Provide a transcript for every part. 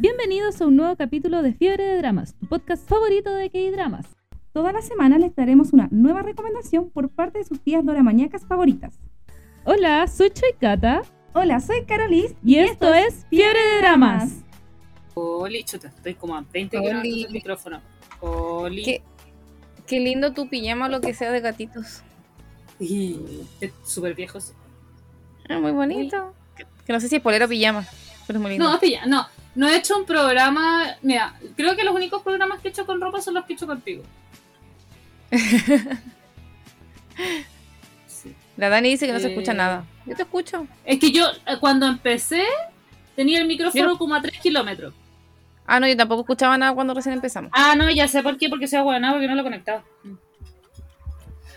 Bienvenidos a un nuevo capítulo de Fiebre de Dramas, tu podcast favorito de K-Dramas. Toda la semana les daremos una nueva recomendación por parte de sus tías doramañacas favoritas. Hola, soy Choikata. Hola, soy Carolis. Y, esto, es Fiebre de Dramas. Oli, chuta, estoy como a 20 grados del micrófono. Oli. Qué, qué lindo tu pijama, lo que sea de gatitos. Y súper viejo. sí. Ah, muy bonito. Que, que no sé si es polera o pijama, pero es muy lindo. No, pilla, no. No he hecho un programa. Mira, creo que los únicos programas que he hecho con ropa son los que he hecho contigo. Sí. La Dani dice que no se escucha Eh, nada. Yo te escucho. Es que yo, eh, cuando empecé, tenía el micrófono como a 3 kilómetros. Ah, no, yo tampoco escuchaba nada cuando recién empezamos. Ah, no, ya sé por qué, porque soy aguanado, porque no lo conectaba.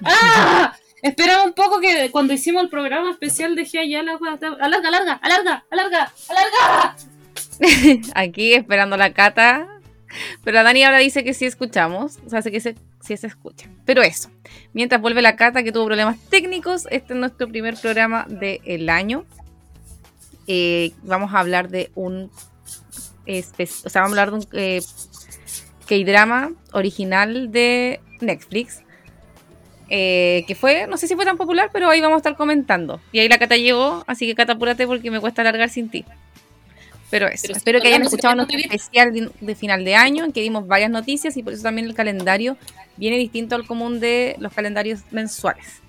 ¡Ah! Espera un poco que cuando hicimos el programa especial dejé allá la. Alarga, alarga, alarga, alarga, alarga. Aquí esperando la cata. Pero Dani ahora dice que sí escuchamos. O sea, que sí se escucha. Pero eso. Mientras vuelve la cata que tuvo problemas técnicos, este es nuestro primer programa del año. Eh, vamos a hablar de un. o sea, vamos a hablar de un eh, K-drama original de Netflix. eh, que fue, no sé si fue tan popular, pero ahí vamos a estar comentando. Y ahí la cata llegó, así que cata, apúrate porque me cuesta alargar sin ti. Pero eso, Pero si espero que hayan escuchado nuestro especial de, de final de año, en que dimos varias noticias y por eso también el calendario viene distinto al común de los calendarios mensuales.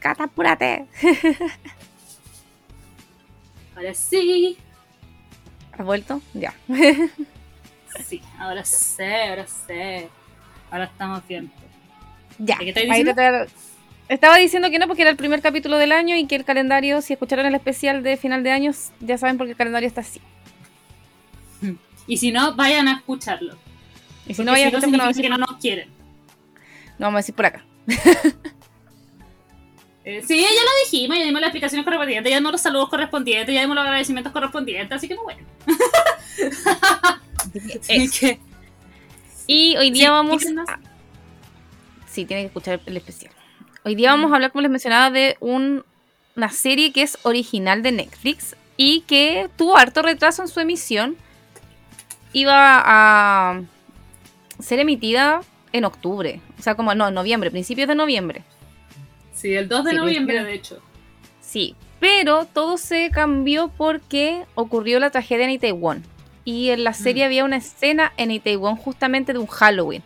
Cata, apúrate. Ahora sí. ¿Has vuelto? Ya. Sí, ahora sé, ahora sé. Ahora estamos bien. Ya. ¿Qué te- Estaba diciendo que no, porque era el primer capítulo del año y que el calendario, si escucharon el especial de final de años, ya saben por qué el calendario está así. Y si no, vayan a escucharlo. Y si Porque no, vayan a escuchar, que no, que no nos quieren. no vamos a decir por acá. Eh, sí, ya lo dijimos, ya dimos las explicaciones correspondientes, ya dimos los saludos correspondientes, ya dimos los agradecimientos correspondientes, así que no bueno. Así Eso. que, Y hoy día Sí, vamos a... Sí, tiene que escuchar el especial. Hoy día vamos a hablar, como les mencionaba, de un- una serie que es original de Netflix y que tuvo harto retraso en su emisión. Iba a ser emitida en octubre, o sea, como no, en noviembre, principios de noviembre. sí, el 2 de Sí, noviembre, de hecho. Sí, pero todo se cambió porque ocurrió la tragedia en Itaewon. Y en la serie Mm. había una escena en Itaewon justamente de un Halloween.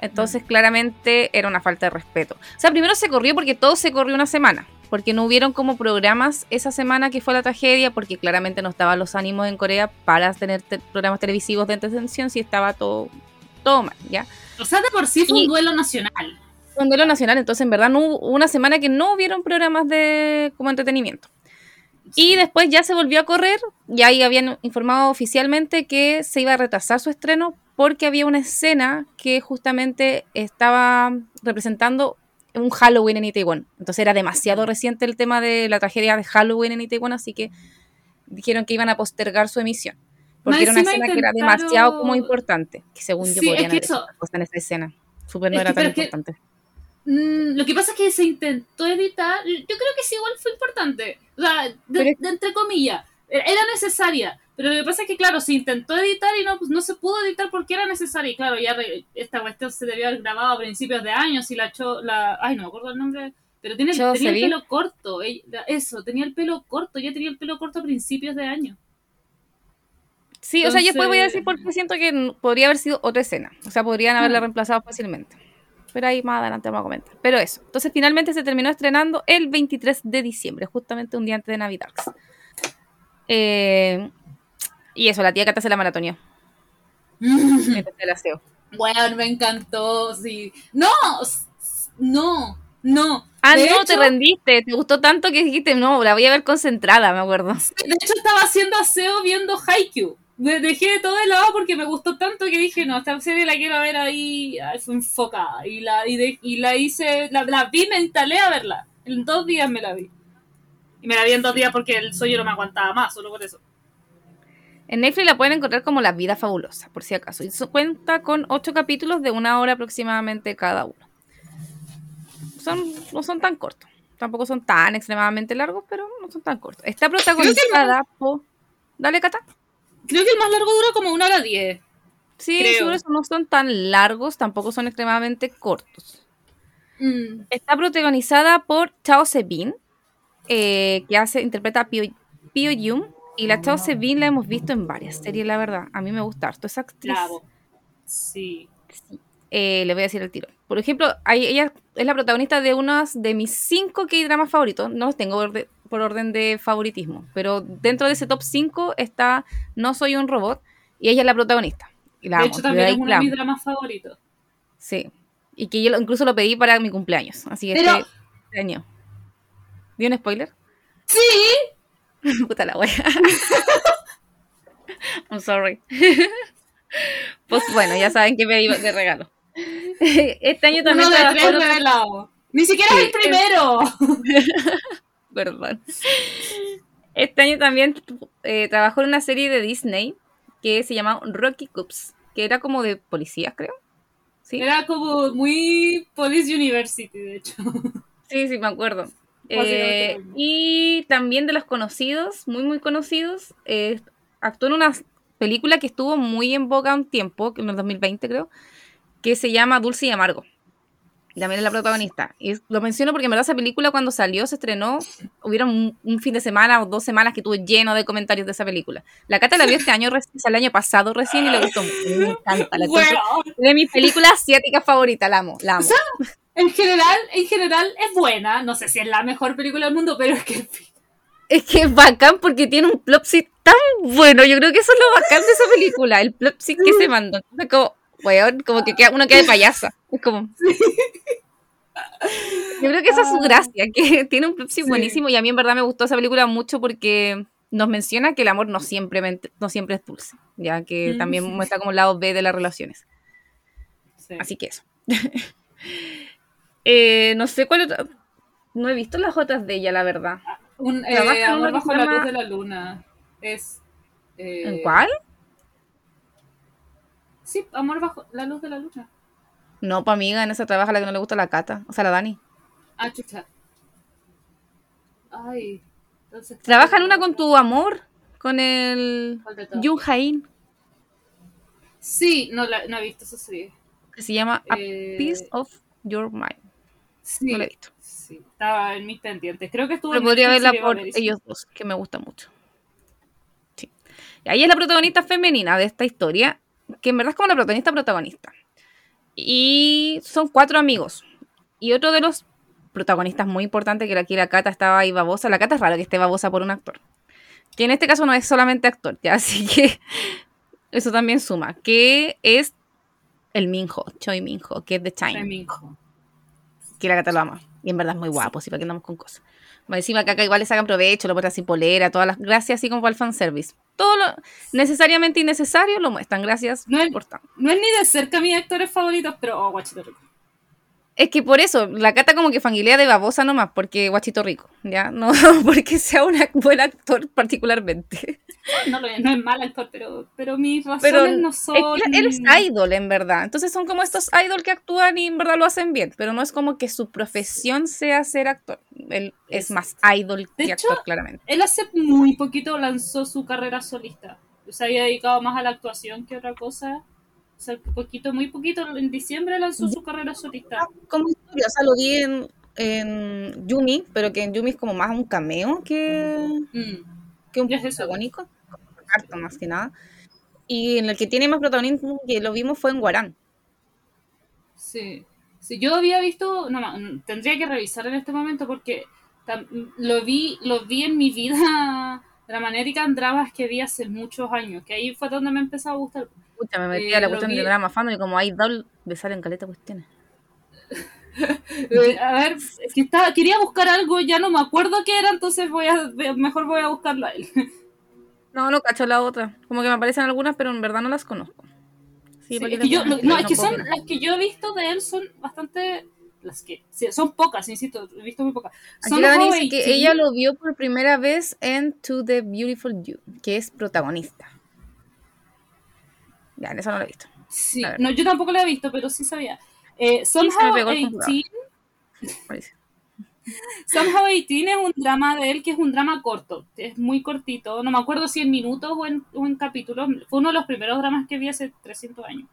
Entonces, claramente era una falta de respeto. O sea, primero se corrió porque todo se corrió una semana. Porque no hubieron como programas esa semana que fue la tragedia, porque claramente no estaban los ánimos en Corea para tener te- programas televisivos de entretención si estaba todo, todo mal, ¿ya? O sea, de por sí fue Y- un duelo nacional. un duelo nacional, entonces en verdad no hubo una semana que no hubieron programas de como entretenimiento. Y después ya se volvió a correr y ahí habían informado oficialmente que se iba a retrasar su estreno porque había una escena que justamente estaba representando un Halloween en Itaewon. Entonces era demasiado reciente el tema de la tragedia de Halloween en Itaewon, así que dijeron que iban a postergar su emisión. Porque era una escena que era demasiado como importante, que según yo Sí, es podrían que haber hecho eso- otra cosa en esa escena. Súper no Es era tan es que- importante. Mm, lo que pasa es que se intentó editar. Yo creo que sí, igual fue importante. O sea, es- de entre comillas. Era necesaria. Pero lo que pasa es que, claro, se intentó editar y no, pues, no se pudo editar porque era necesaria. Y claro, ya re- esta cuestión se debió haber grabado a principios de años y la Cho, la Ay, no me acuerdo el nombre. Pero tiene, tenía el pelo corto. Eso, tenía el pelo corto. Ya tenía el pelo corto a principios de año. Sí, o sea, yo después voy a decir porque siento que podría haber sido otra escena. O sea, podrían haberla Ah. reemplazado fácilmente. Pero ahí más adelante vamos a comentar. Pero eso. Entonces, finalmente se terminó estrenando el 23 de diciembre, justamente un día antes de Navidad. Eh, y eso, la tía Cata se la maratonió. el aseo. Bueno, me encantó, sí. No, no, no. Ah, De no, te rendiste. Te gustó tanto que dijiste, no, la voy a ver concentrada, me acuerdo. De hecho, estaba haciendo aseo viendo Haikyuu. Me dejé todo de lado porque me gustó tanto que dije, no, esta serie la quiero ver ahí ah, fue enfocada. Y la, y, de- y la hice, la, la vi, me instalé a verla. En dos días me la vi. Y me la vi en dos días porque el sueño no me aguantaba más, solo por eso. En Netflix la pueden encontrar como La Vida Fabulosa, por si acaso. Y su- cuenta con ocho capítulos de una hora aproximadamente cada uno. Son, no son tan cortos. Tampoco son tan extremadamente largos, pero no son tan cortos. Está protagonizada por... Dale, Cata. creo que el más largo dura como una hora diez. Sí, seguro eso no son tan largos, tampoco son extremadamente cortos. Mm. Está protagonizada por Chao Sebin, eh, que hace, interpreta a Pio, Pio Yum. Y la Chao Sebin la hemos visto en varias series, la verdad. A mí me gusta harto esa actriz. Bravo. Sí. Eh, le voy a decir el tiro. Por ejemplo, ahí- ella es la protagonista de unos de mis cinco K-dramas favoritos. No los tengo por orden de favoritismo, pero dentro de ese top 5 está No soy un robot y ella es la protagonista. Y la de amo, hecho, también es uno de mis dramas favoritos. Sí. Y que yo incluso lo pedí para mi cumpleaños. Así que Pero- este año. ¿Dio un spoiler? Sí. Puta la wea. I'm sorry. pues bueno, ya saben que pedí de regalo. Este año también Uno de tres revelados. Ni siquiera Sí, es el primero. Perdón. Este año también eh, trabajó en una serie de Disney que se llama Rocky Coops, que era como de policías, creo. ¿Sí? Era como muy Police University, de hecho. Sí, sí, me acuerdo. Eh, y también de los conocidos, muy, muy conocidos, eh, actuó en una película que estuvo muy en boca un tiempo, en el 2020 creo, que se llama Dulce y Amargo. También es la protagonista. Y lo menciono porque en verdad esa película cuando salió, se estrenó, hubieron un, un fin de semana o dos semanas que tuve lleno de comentarios de esa película. La Cata la vio este año, el año pasado recién y le gustó mucho. Me encanta. La Bueno, de mis películas asiáticas favoritas, la amo, la amo. En general, en general es buena. No sé si es la mejor película del mundo, pero es que Es que es bacán porque tiene un plopsit tan bueno. Yo creo que eso es lo bacán de esa película, el plopsit que se mandó. Entonces, como, weón, como que queda, uno queda de payasa. Es como. Yo creo que esa es su gracia, que tiene un plopsit Sí. buenísimo. Y a mí en verdad me gustó esa película mucho porque nos menciona que el amor no siempre, no siempre es dulce, ya que Mm, también sí. muestra como el lado B de las relaciones. Sí. Así que eso. Eh, no sé cuál otra. No he visto las otras de ella, la verdad. Un eh, amor bajo la llama- luz de la luna. Es. eh, ¿En cuál? Sí, amor bajo la luz de la luna. No, pa' amiga, en esa trabaja la que no le gusta la Cata, o sea, la Dani. Ah, chucha. Ay. Entonces, Trabaja en una con tu amor, con el. Jun Hain, Sí, no, la, no he visto esa serie. que se llama A Eh, Piece of Your Mind. Sí, No la he visto. sí, estaba en mis pendientes. Creo que estuvo Pero en podría verla por ellos dos, que me gusta mucho. Sí. Y ahí es la protagonista femenina de esta historia, que en verdad es como la protagonista protagonista. Y son cuatro amigos. Y otro de los protagonistas muy importantes, que aquí la Cata estaba ahí babosa. La Cata es raro que esté babosa por un actor. Que en este caso no es solamente actor, ya, así que eso también suma. Que es el Minho, Choi Minho, que es de China Feminjo. Que la gata lo ama. Y en verdad es muy guapo, sí, para que andamos con cosas. Más encima que acá igual le sacan provecho, lo ponen así polera, todas las gracias, así como para el fanservice. Todo lo necesariamente innecesario lo muestran, gracias No es-. No es ni de cerca mis actores favoritos, pero oh, guachito rico. Es que por eso, la cata como que fangilea de babosa nomás, porque guachito rico, ¿ya? No porque sea un buen actor particularmente. No, es, no es mal actor, pero, pero mis razones Pero no son. él es idol, en verdad. Entonces son como estos idol que actúan y en verdad lo hacen bien, pero no es como que su profesión sea ser actor. Él es más idol De que hecho, actor, claramente. Él hace muy poquito lanzó su carrera solista. Se había dedicado más a la actuación que otra cosa. O sea, poquito, muy poquito. En diciembre lanzó su carrera solista. como historia, o sea, lo vi en, en Yumi, pero que en Yumi es como más un cameo que, Mm. que un es protagónico, harto más que nada. Y en el que tiene más protagonismo que lo vimos fue en Guarán. Sí. Sí, yo había visto, no, no, tendría que revisar en este momento porque lo vi, lo vi en mi vida Dramanerican Dramas que vi hace muchos años, que ahí fue donde me empezó a gustar. Pucha, me metí Eh, a la lo cuestión vi- de drama fan y como idol me salen caleta cuestiones. Eh, a ver, es que estaba, quería buscar algo, ya no me acuerdo qué era, entonces voy a, mejor voy a buscarlo a él. No, no cacho la otra. Como que me aparecen algunas, pero en verdad no las conozco. No, es que son, las que yo he visto de él son bastante, las que, son pocas, insisto, he visto muy pocas. Aquí Son la dice que 18. ella lo vio por primera vez en To the Beautiful You, que es protagonista. Ya, en eso no lo he visto. Sí, no, yo tampoco la he visto, pero sí sabía. Eh, Somehow pegó el 18, Parece. Somehow 18 es un drama de él que es un drama corto, es muy cortito, no me acuerdo si en minutos o en, o en capítulos, fue uno de los primeros dramas que vi hace 300 años.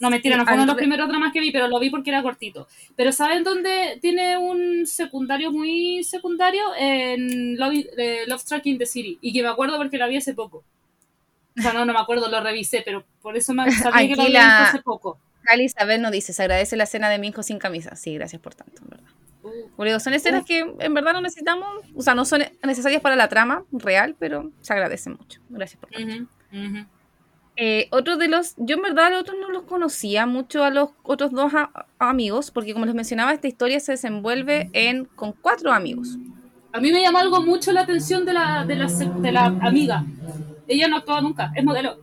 No, mentira, no fue uno de los primeros dramas que vi, pero lo vi porque era cortito. Pero ¿saben dónde tiene un secundario muy secundario? En Love, eh, Love Struck in the City, y que me acuerdo porque la vi hace poco. O sea, no, no me acuerdo, lo revisé, pero por eso me sabía que lo Aquí la- visto hace poco. Cali Isabel nos dice, se agradece la escena de Minjo sin camisa. Sí, gracias por tanto, en verdad. Uh, digo, son escenas Uf. que en verdad no necesitamos, o sea, no son necesarias para la trama real, pero se agradecen mucho. Gracias por tanto. Eh, otro de los, yo en verdad los otros no los conocía mucho a los otros dos a- amigos, porque como les mencionaba, esta historia se desenvuelve en con cuatro amigos. A mí me llama algo mucho la atención de la, de la, de la amiga. Ella no actúa nunca, es modelo.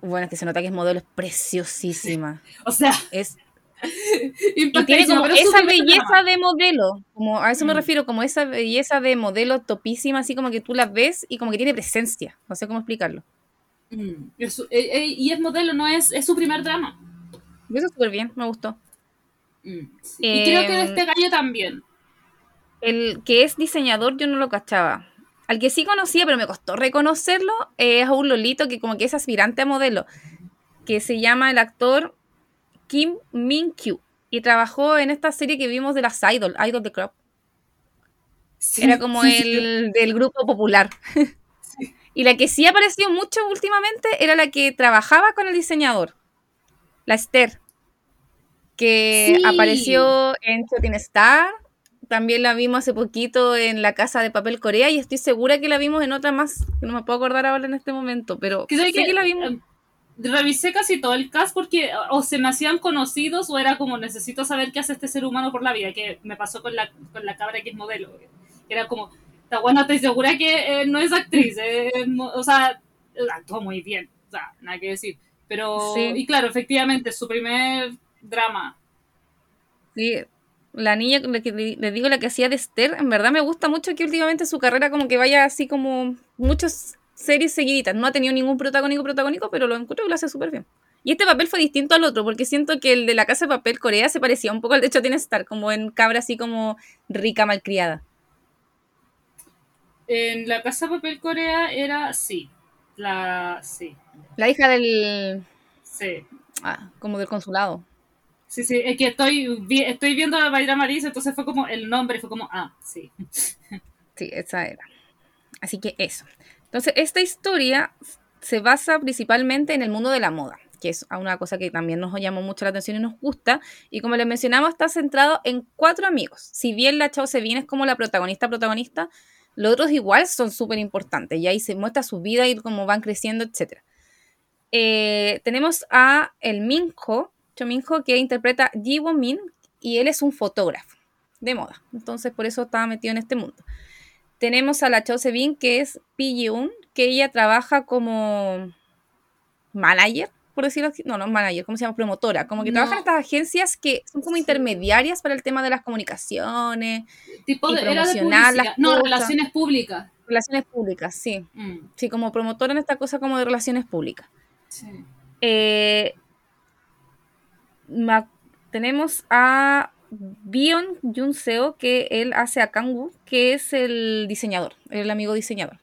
Bueno, es que se nota que es modelo, es preciosísima. O sea, Es, y tiene como esa belleza de modelo, como a eso me Mm. refiero, como esa belleza de modelo topísima, así como que tú la ves y como que tiene presencia. No sé cómo explicarlo. Mm, es eh, eh, y es modelo, no es, es su primer drama. Hizo súper bien, me gustó. Mm, sí. Y creo que de Em, este gallo también. El que es diseñador yo no lo cachaba. Al que sí conocía, pero me costó reconocerlo, es a un Lolito que como que es aspirante a modelo, que se llama el actor Kim Min Kyu. Y trabajó en esta serie que vimos de las Idol, Idol the Crop. Sí, Era como sí, sí. el del grupo popular. y la que sí apareció mucho últimamente era la que trabajaba con el diseñador, la Esther, que Sí. apareció en Chotin Star. También la vimos hace poquito en La Casa de Papel Corea y estoy segura que la vimos en otra más, que no me puedo acordar ahora en este momento, pero sé que, que la vimos. eh, revisé casi todo el cast porque o se me hacían conocidos o era como necesito saber qué hace este ser humano por la vida, que me pasó con la, con la cabra que es modelo. que Era como, está bueno, estoy segura que eh, no es actriz, eh, o sea, actuó muy bien, o sea, nada que decir. Pero, Sí. y claro, efectivamente, su primer drama. Sí, la niña, la que le, le digo la que hacía de Esther, en verdad me gusta mucho que últimamente su carrera como que vaya así como muchas series seguiditas. No ha tenido ningún protagónico protagónico, pero lo encuentro que lo hace súper bien. Y este papel fue distinto al otro, porque siento que el de la Casa de Papel Corea se parecía un poco al de Chotin Star, como en cabra así como rica, malcriada. En la Casa de Papel Corea era, sí, la, sí, La hija del... sí. ah, como del consulado. Sí, sí, es que estoy, vi- estoy viendo a Bayra Marisa, entonces fue como el nombre, fue como, ah, sí. Sí, esa era. Así que eso. Entonces, esta historia se basa principalmente en el mundo de la moda, que es una cosa que también nos llamó mucho la atención y nos gusta. Y como les mencionamos, está centrado en cuatro amigos. Si bien la Chao Sevin es como la protagonista protagonista, los otros igual son súper importantes. Y ahí se muestra su vida y cómo van creciendo, etc. tenemos a el Minho, Cho Minho, que interpreta Ji Won Min, y él es un fotógrafo de moda. Entonces, por eso estaba metido en este mundo. Tenemos a la Chao Sevin, que es Pi Yeun, que ella trabaja como manager, por decirlo así. No, no manager, ¿cómo se llama? Promotora. Como que No. trabaja en estas agencias que son como intermediarias para el tema de las comunicaciones, Tipo de, era de promocionar las publicidad. No, cosas. relaciones públicas. relaciones públicas, sí. Mm, Sí, como promotora en esta cosa como de relaciones públicas. sí. Eh, tenemos a Bion Junseo, que él hace a Kangwoo, que es el diseñador, el amigo diseñador.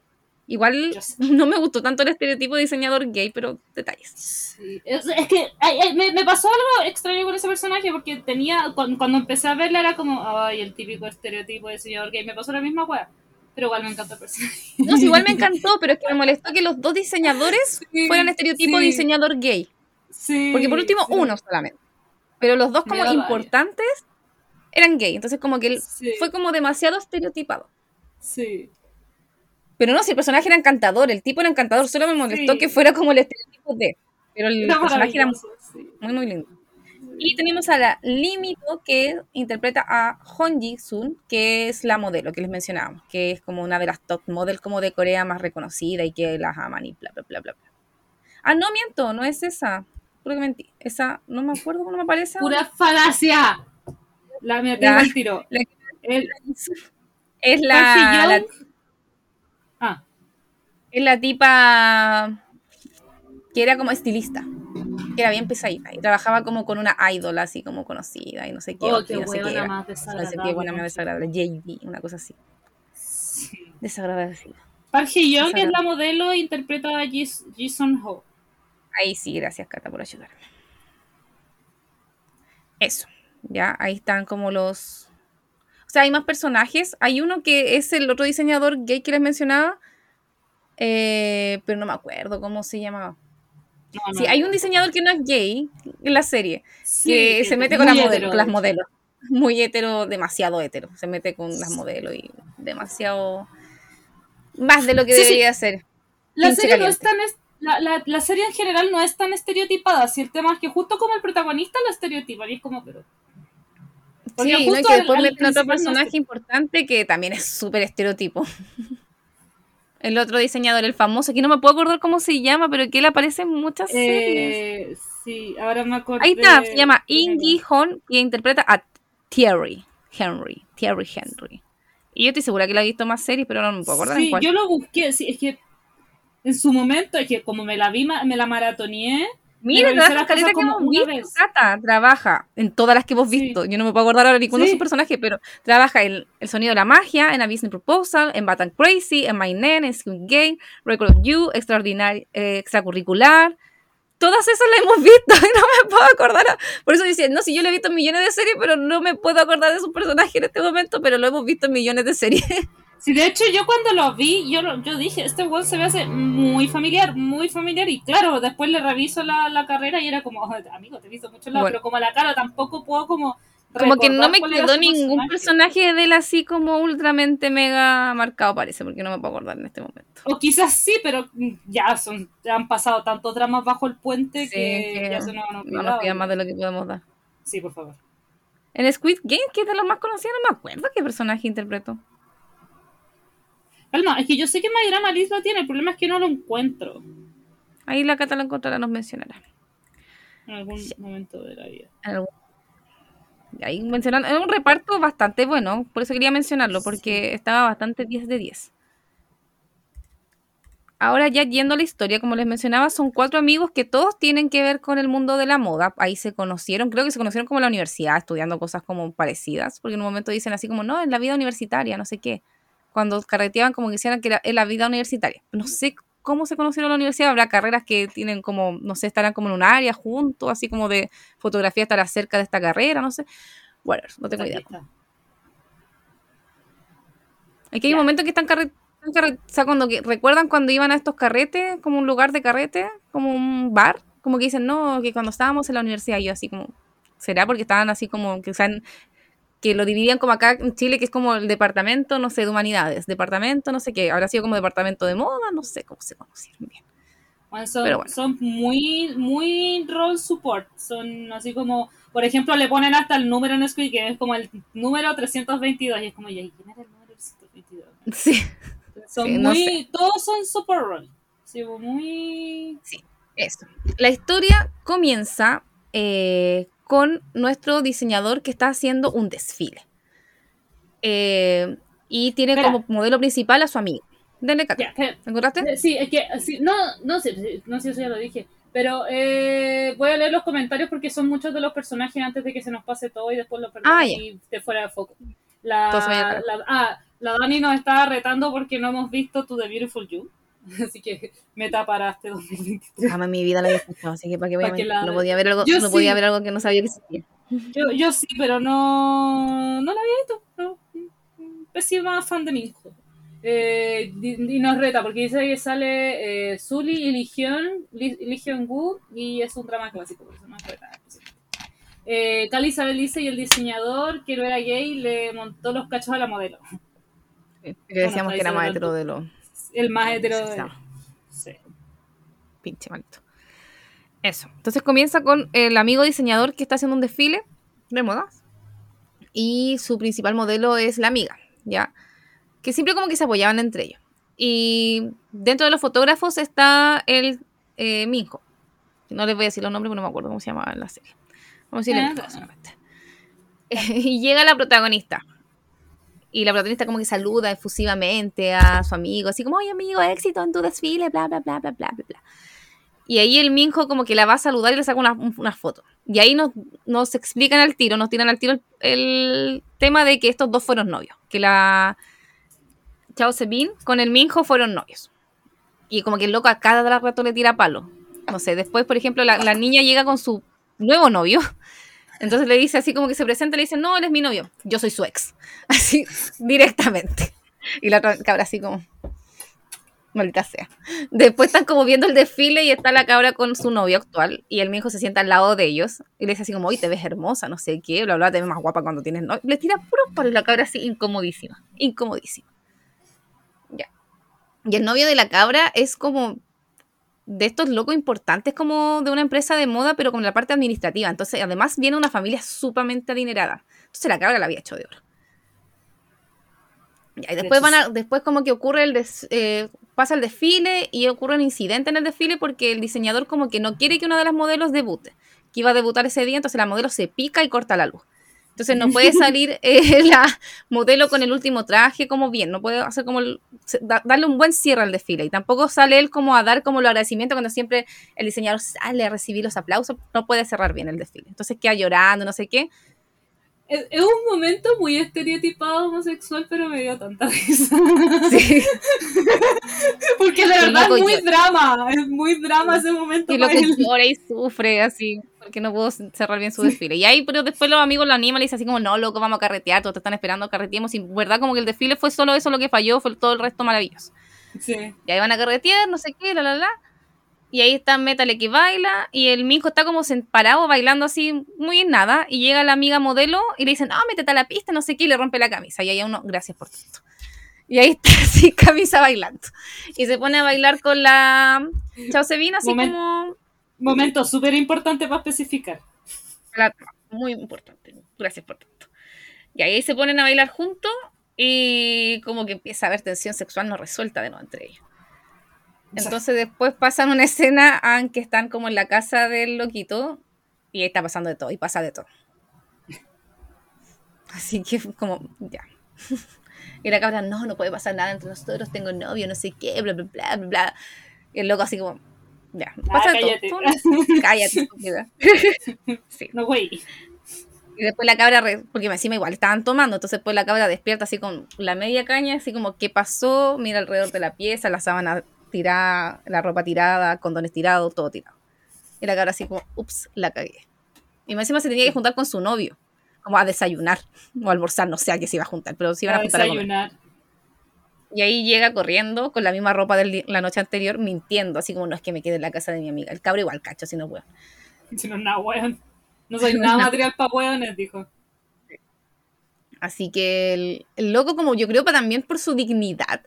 Igual no me gustó tanto el estereotipo de diseñador gay, pero detalles. Sí. Es, es que ay, ay, me, me pasó algo extraño con ese personaje porque tenía, cuando, cuando empecé a verla era como, ay, el típico estereotipo de señor gay. Me pasó la misma wea. Pero igual me encanta el personaje. No, sí, igual me encantó, pero es que me molestó que los dos diseñadores Sí, fueran estereotipo diseñador gay. Sí. Porque por último, uno solamente. Pero los dos como da rabia. importantes eran gay. Entonces como que él Sí. fue como demasiado estereotipado. Sí. Pero no, si el personaje era encantador, el tipo era encantador, solo me molestó Sí. que fuera como el estereotipo de. Pero el Era personaje era maravilloso, sí. muy, muy lindo. Y tenemos a la Limito, que interpreta a Honji Sun, que es la modelo que les mencionábamos, que es como una de las top model como de Corea más reconocida y que las aman y bla, bla, bla. bla. Ah, no miento, no es esa. Puro que mentí. Esa, no me acuerdo cómo me aparece. ahora. Pura falacia. La me Ya. tengo el tiro. La- El, Es la, la- ah, es la tipa que era como estilista. que era bien pesadita. Y trabajaba como con una idol así como conocida y no sé qué. Oh, qué no sé qué era. más No sé desagradable. qué buena más desagradable. JD, una cosa así. Sí. Desagradable. Park Desagradable. es la modelo interpreta a Sun Ho. Ahí sí, gracias Cata por ayudarme. Eso, ya, ahí están como los... O sea, hay más personajes. Hay uno que es el otro diseñador gay que les mencionaba, eh, pero no me acuerdo cómo se llamaba. No, no, Sí, hay un diseñador que no es gay en la serie, sí, que se mete con, las modelo- hetero, con las modelos. Muy hetero, demasiado hetero. Se mete con las modelos y demasiado... Más de lo que Sí, sí. debería ser. La Pinche serie no es tan... La, la, la serie en general no es tan estereotipada, si el tema es que justo como el protagonista lo estereotipan y es como, pero... Porque Sí, no, justo que después meten otro no personaje importante que también es súper estereotipo. El otro diseñador, el famoso, que no me puedo acordar cómo se llama, pero que él aparece en muchas series. Eh, sí, ahora me acuerdo. Ahí está, se llama Ingi Hon y interpreta a Thierry Henry. Thierry Henry. Y yo estoy segura que la he visto más series, pero no me puedo acordar en Sí, cuál. yo lo busqué, sí, es que en su momento, es que como me la vi, me la maratoneé, Mira, trabaja las cosas que como hemos visto, vez. Cata, trabaja en todas las que hemos Sí. visto. Yo no me puedo acordar ahora ni cuándo es Sí. su personaje, pero trabaja en El Sonido de la Magia, en A Business Proposal, en Batman Crazy, en My Name, en Squid Game, Record of You, Extraordinario, eh, Extracurricular. Todas esas las hemos visto y no me puedo acordar. Por eso decía, no, si yo lo he visto en millones de series, pero no me puedo acordar de su personaje en este momento, pero lo hemos visto en millones de series. Sí, de hecho, yo cuando lo vi, yo, yo dije, este weón se me hace muy familiar, muy familiar. Y claro, después le reviso la, la carrera y era como, "Oh, amigo, te he visto mucho lado, Bueno. pero como la cara tampoco puedo como. Como que no me quedó ningún personaje de él así como ultramente mega marcado, parece, porque no me puedo acordar en este momento. O quizás sí, pero ya son han pasado tantos dramas bajo el puente Sí, que, que ya se nos han No nos pidan más de lo que podemos dar. Sí, por favor. En Squid Game, que es de los más conocidos, no me acuerdo qué personaje interpretó. Calma, es que yo sé que Mayrama Liz lo tiene, el problema es que no lo encuentro Ahí la Cata lo encontrará, nos mencionará. en algún momento de la vida. Ahí mencionan, es un reparto bastante bueno, por eso quería mencionarlo, porque estaba bastante 10 de 10. Ahora ya yendo a la historia, como les mencionaba, son cuatro amigos que todos tienen que ver con el mundo de la moda. Ahí se conocieron, creo que se conocieron como en la universidad, estudiando cosas como parecidas, porque en un momento dicen así como, no, en la vida universitaria, no sé qué. Cuando carreteaban como que decían que era en la vida universitaria. No sé cómo se conocieron en la universidad, habrá carreras que tienen como, no sé, estarán como en un área juntos, así como de fotografía estará cerca de esta carrera, no sé. Bueno, no tengo idea. Aquí hay un momento que están carre- están carre- o sea, cuando que, recuerdan cuando iban a estos carretes, como un lugar de carrete, como un bar, como que dicen, no, que cuando estábamos en la universidad, yo así como, ¿será porque estaban así como, que sean, que lo dividían como acá en Chile, que es como el departamento, no sé, de humanidades, departamento, no sé qué, habrá sido como departamento de moda, no sé cómo se conocieron bien. Bueno, son, Pero bueno. son muy, muy role support. Son así como, por ejemplo, le ponen hasta el número en Squid, que es como el número 322. Y es como, ¿y quién era el número 322? Sí, Son Sí, no muy, todos son support role. Sí, muy. eso. La historia comienza eh, con nuestro diseñador que está haciendo un desfile. Eh, y tiene como modelo principal a su amigo. Denle. Ya, espera. ¿Me encontraste? Eh, Sí, es que, sí, no, no sé, sí, no sé si eso ya lo dije, pero eh, voy a leer los comentarios porque son muchos de los personajes antes de que se nos pase todo y después lo perdemos Ah, y de fuera de foco. La, la- ah, la Dani nos estaba retando porque no hemos visto To The Beautiful You, así que meta para este 2023. Jamás en mi vida la había escuchado, así que para que Pa' vean, que la- no podía ver algo, Yo no podía ver algo que no sabía que existía. Yo, yo sí, pero no, no la había visto. No. Pésima fan de hijo. Eh, y nos reta porque dice que sale eh, Sully y Lee, Lee Hyun-woo y es un drama clásico, por eso nos reta. Eh, Cali Isabel dice y el diseñador, que no era gay, le montó los cachos a la modelo. Sí, que decíamos que era hetero de los El más hetero de... sí. Pinche malito. Eso. Entonces comienza con el amigo diseñador que está haciendo un desfile de modas. Y su principal modelo es la amiga, ¿ya? Que siempre como que se apoyaban entre ellos. Y dentro de los fotógrafos está el eh, Minho. No les voy a decir los nombres porque no me acuerdo cómo se llamaba en la serie. Vamos a decirle Ah, y llega la protagonista. Y la protagonista como que saluda efusivamente a su amigo, así como, oye amigo, éxito en tu desfile, bla, bla, bla, bla, bla, bla. Y ahí el Minjo como que la va a saludar y le saca una, una foto. Y ahí nos, nos explican al tiro, nos tiran al tiro el, el tema de que estos dos fueron novios. Que la Chao Sebin con el Minjo fueron novios. Y como que el loco a cada rato le tira palo. No sé, después, por ejemplo, la, la niña llega con su nuevo novio. Entonces le dice así como que se presenta le dice, no, él es mi novio, yo soy su ex. Así, directamente. Y la otra cabra así como, maldita sea. Después están como viendo el desfile y está la cabra con su novio actual y el mijo se sienta al lado de ellos y le dice así como, hoy te ves hermosa, no sé qué, bla, bla, te ves más guapa cuando tienes novio. Le tira puro y la cabra así incomodísima, incomodísima. Ya. Y el novio de la cabra es como de estos locos importantes como de una empresa de moda, pero con la parte administrativa. Entonces, además viene una familia sumamente adinerada. Entonces la cabra la había hecho de oro. Y después van a, después como que ocurre el des- eh, pasa el desfile y ocurre un incidente en el desfile porque el diseñador como que no quiere que una de las modelos debute, que iba a debutar ese día, entonces la modelo se pica y corta la luz. Entonces no puede salir eh, la modelo con el último traje como bien, no puede hacer como el- da- darle un buen cierre al desfile y tampoco sale él como a dar como el agradecimiento cuando siempre el diseñador sale a recibir los aplausos, no puede cerrar bien el desfile. Entonces queda llorando, no sé qué. Es, es un momento muy estereotipado homosexual, pero me dio tanta risa. Sí. Porque de Y verdad es muy drama. Es muy drama ese momento. Y lo que llora y sufre así, porque no pudo cerrar bien su desfile. Y ahí, pero después los amigos lo animan y dicen así como, no, loco, vamos a carretear, todos te están esperando, carreteemos. Y verdad, como que el desfile fue solo eso lo que falló, fue todo el resto maravilloso. Sí. Y ahí van a carretear, no sé qué, la, la, la. Y ahí está Metale que baila, y el mijo está como parado bailando así, muy en nada. Y llega la amiga modelo y le dicen, no, métete a la pista, no sé qué, y le rompe la camisa. Y ahí uno, gracias por tanto. Y ahí está así, camisa bailando. Y se pone a bailar con la Chao Sevina, así como Momento súper importante para especificar. muy importante. Gracias por tanto. Y ahí se ponen a bailar juntos y como que empieza a haber tensión sexual no resuelta de nuevo entre ellos. Entonces después pasan una escena en que están como en la casa del loquito y ahí está pasando de todo y pasa de todo. Así que como, ya. Y la cabra, no, no puede pasar nada entre nosotros, tengo novio, no sé qué, bla, bla, bla, bla. Y el loco así como, ya, pasa de Ah, cállate. todo. Cállate, sí. No, güey. Y después la cabra, porque encima igual estaban tomando, entonces después la cabra despierta así con la media caña, así como, ¿qué pasó? Mira alrededor de la pieza, la sábana tirada, la ropa tirada, condones tirados, todo tirado. Y la cabra así como, ups, la cagué. Y más encima se tenía que juntar con su novio, como a desayunar o a almorzar, no sé a qué se iba a juntar, pero se iban a A juntar a comer. desayunar. Y ahí llega corriendo con la misma ropa de la noche anterior, mintiendo, así como, no es que me quede en la casa de mi amiga. El cabro igual cacho, si no puedo. Si no es nada, weón. No soy nada material para weones, dijo. Así que el, el loco, como yo creo, también por su dignidad,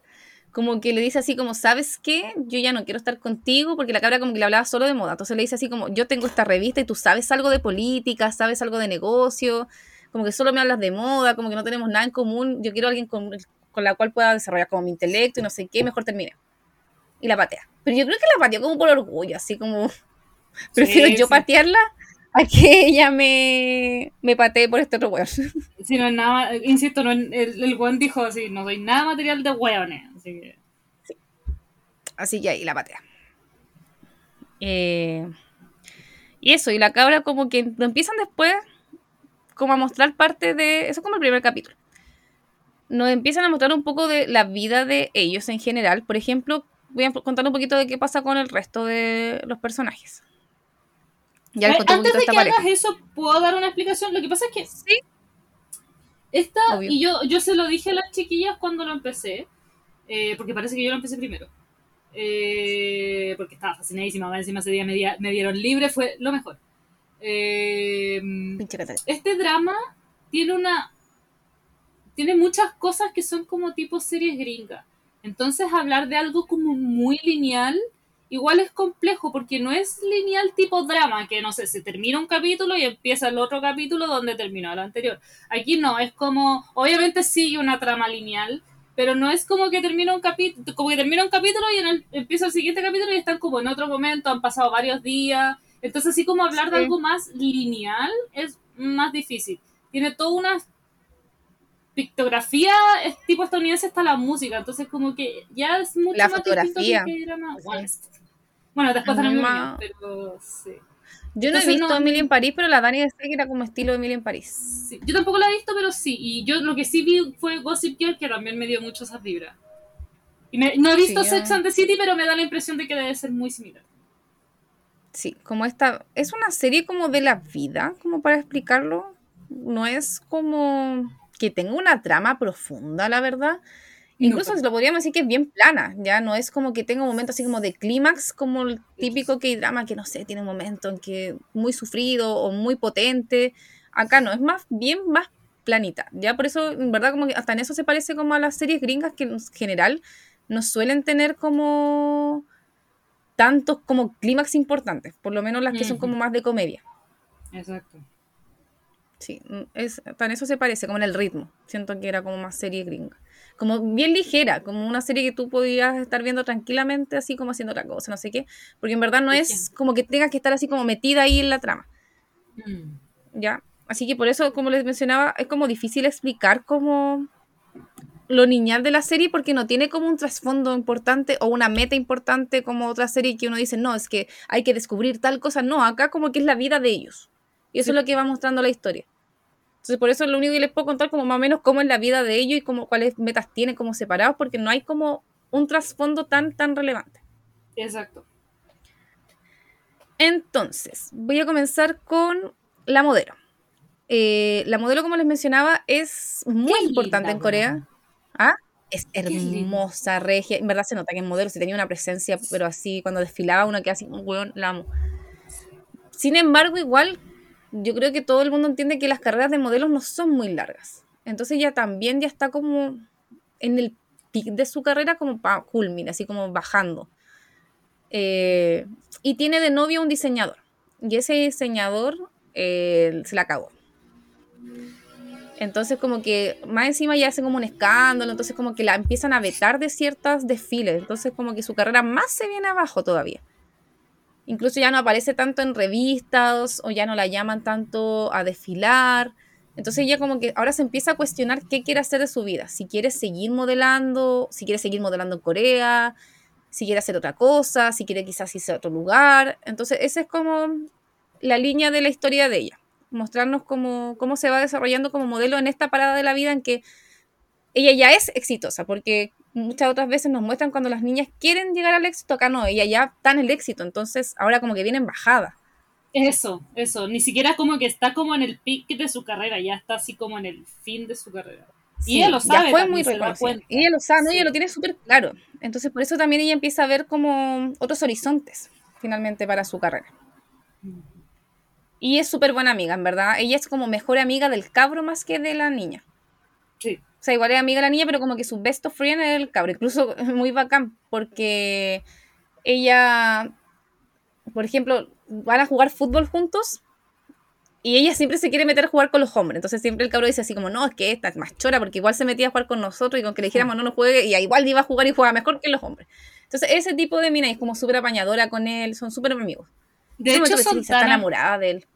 como que le dice así como, ¿sabes qué? Yo ya no quiero estar contigo, porque la cabra como que le hablaba solo de moda. Entonces le dice así como, yo tengo esta revista y tú sabes algo de política, sabes algo de negocio, como que solo me hablas de moda, como que no tenemos nada en común. Yo quiero a alguien con, con la cual pueda desarrollar como mi intelecto y no sé qué, mejor termine. Y la patea. Pero yo creo que la pateó como por orgullo, así como, prefiero yo sí. patearla a que ella me, me patee por este otro weón. Si no es nada, insisto, no, el, el weón dijo así, no soy nada material de weones. Así que. Así que ahí la patea. Eh, y eso, y la cabra como que lo empiezan después como a mostrar parte de... Eso es como el primer capítulo. Nos empiezan a mostrar un poco de la vida de ellos en general. Por ejemplo, voy a contar un poquito de qué pasa con el resto de los personajes. Ya Eh, Antes de que pareja. hagas eso, ¿puedo dar una explicación? Lo que pasa es que Sí, esta, Obvio. y yo, yo se lo dije a las chiquillas cuando lo empecé, eh, porque parece que yo lo empecé primero. Eh, porque estaba fascinadísima, más encima ese día me, me dieron libre, fue lo mejor. Eh, este drama tiene una tiene muchas cosas que son como tipo series gringas entonces hablar de algo como muy lineal igual es complejo porque no es lineal tipo drama que no sé se termina un capítulo y empieza el otro capítulo donde terminó el anterior aquí no es como obviamente sigue una trama lineal pero no es como que termina un capítulo como que termina un capítulo y en el, empieza el siguiente capítulo y están como en otro momento han pasado varios días entonces así como hablar de Sí. algo más lineal es más difícil tiene toda una pictografía es tipo estadounidense está la música entonces como que ya es mucho La más distinto que fotografía. el K-drama. Sí. Bueno, es- Bueno, después Ma- unió, pero sí. Yo no he visto no- Emily en París, pero la Dani decía que era como estilo Emily en París. Sí, Yo tampoco la he visto, pero sí. Y yo lo que sí vi fue Gossip Girl, que también me dio mucho esas vibras. Y me- no he visto Sí, Sex and the City, pero me da la impresión de que debe ser muy similar. Sí, como esta. Es una serie como de la vida, como para explicarlo. No es como que tenga una trama profunda, la verdad. Incluso No, lo podríamos decir que es bien plana, ya no es como que tenga un momento así como de clímax, como el típico K-drama que no sé, tiene un momento en que muy sufrido o muy potente. Acá no, es más bien más planita. Ya por eso, en verdad, como que hasta en eso se parece como a las series gringas que en general no suelen tener como tantos como clímax importantes, por lo menos las que son como más de comedia. Exacto. Sí, mm, es, hasta en eso se parece, como en el ritmo. Siento que era como más serie gringa. Como bien ligera, como una serie que tú podías estar viendo tranquilamente, así como haciendo otra cosa, no sé qué. Porque en verdad no es como que tengas que estar así como metida ahí en la trama, Mm. ¿ya? Así que por eso, como les mencionaba, es como difícil explicar como lo niñal de la serie porque no tiene como un trasfondo importante o una meta importante como otra serie que uno dice, no, es que hay que descubrir tal cosa. No, acá como que es la vida de ellos. Y eso Sí. es lo que va mostrando la historia. Entonces, por eso lo único que les puedo contar como más o menos cómo es la vida de ellos y cómo, cuáles metas tienen como separados, porque no hay como un trasfondo tan, tan relevante. Exacto. Entonces, voy a comenzar con la modelo. Eh, la modelo, como les mencionaba, es muy Qué importante linda, en Corea. ¿Ah? Es hermosa, regia. En verdad se nota que en modelo sí tenía una presencia, pero así, cuando desfilaba una que así, un weón, la amo. Sin embargo, igual, yo creo que todo el mundo entiende que las carreras de modelos no son muy largas. Entonces ya también ya está como en el pic de su carrera, como para culmina, así como bajando. Eh, y tiene de novio un diseñador. Y ese diseñador eh, se la cagó. Entonces como que más encima ya hacen como un escándalo, entonces como que la empiezan a vetar de ciertos desfiles, entonces como que su carrera más se viene abajo todavía. Incluso ya no aparece tanto en revistas o ya no la llaman tanto a desfilar. Entonces ella como que ahora se empieza a cuestionar qué quiere hacer de su vida, si quiere seguir modelando, si quiere seguir modelando en Corea, si quiere hacer otra cosa, si quiere quizás irse a otro lugar. Entonces esa es como la línea de la historia de ella, mostrarnos cómo, cómo se va desarrollando como modelo en esta parada de la vida en que ella ya es exitosa, porque muchas otras veces nos muestran cuando las niñas quieren llegar al éxito, acá no, ella ya está en el éxito, entonces ahora como que viene en bajada. Eso, eso. Ni siquiera como que está como en el pic de su carrera, ya está así como en el fin de su carrera. Y ella lo sabe Ya fue muy reconocida. Y ella lo sabe, ¿no? Sí. ella lo tiene súper claro. Entonces por eso también ella empieza a ver como otros horizontes, finalmente, para su carrera. Y es súper buena amiga, en verdad. Ella es como mejor amiga del cabro más que de la niña. Sí. O sea, igual es amiga de la niña, pero como que su best of friend es el cabro. Incluso es muy bacán, porque ella, por ejemplo, van a jugar fútbol juntos y ella siempre se quiere meter a jugar con los hombres. Entonces siempre el cabro dice así como, no, es que esta es más chora, porque igual se metía a jugar con nosotros y con que le dijéramos no nos juegue, y igual iba a jugar y juega mejor que los hombres. Entonces ese tipo de mina es como súper apañadora con él, son súper amigos. De hecho, sí, está Santana, enamorada de él.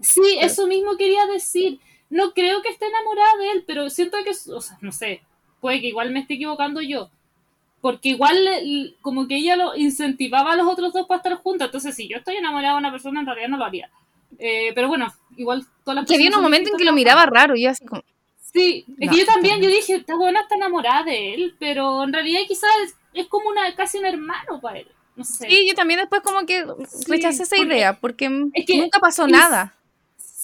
Sí, eso mismo quería decir. No creo que esté enamorada de él, pero siento que, o sea, no sé, puede que igual me esté equivocando yo. Porque igual le- como que ella lo incentivaba a los otros dos para estar juntos. Entonces, si yo estoy enamorada de una persona, en realidad no lo haría. Eh, pero bueno, igual todas las Que había un momento en que lo miraba raro y yo así como, Sí, es No, que yo también, yo dije, esta buena está enamorada de él, pero en realidad quizás es, es como una casi un hermano para él. No sé. Sí, yo también después como que Sí, rechacé esa porque- idea, porque es que nunca pasó es- nada.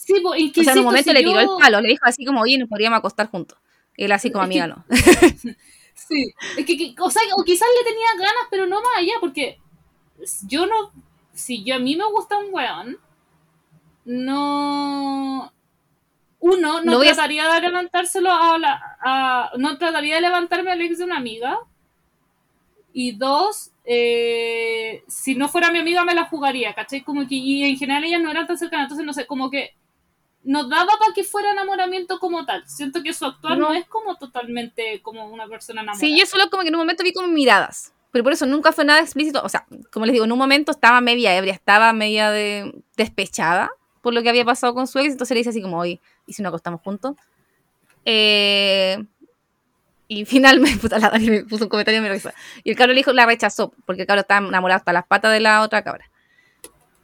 Sí, po, y que O sea, en un momento si le yo- tiró el palo, le dijo así como, oye, nos podríamos acostar juntos. Él así como, amiga, no. Sí, es que, que- o, sea, o quizás le tenía ganas, pero no más allá, porque yo no, si yo a mí me gusta un weón, no, uno, no, No voy a- trataría de levantárselo a la, a- no trataría de levantarme al ex de una amiga, y dos, eh, si no fuera mi amiga me la jugaría, ¿cachai? Como que, y en general ellas no eran tan cercanas, entonces no sé, como que nos daba para que fuera enamoramiento como tal. Siento que su actuar no, No. es como totalmente como una persona enamorada. Sí, yo solo como que en un momento vi como miradas. Pero por eso nunca fue nada explícito. O sea, como les digo, en un momento estaba media ebria, estaba media de despechada por lo que había pasado con su ex. Entonces le dice así como, oye, ¿y si nos acostamos juntos? Eh, Y finalmente, puta, la Dani me puso un comentario y me risa. Y el cabro le dijo, la rechazó, porque el cabro estaba enamorado hasta las patas de la otra cabra.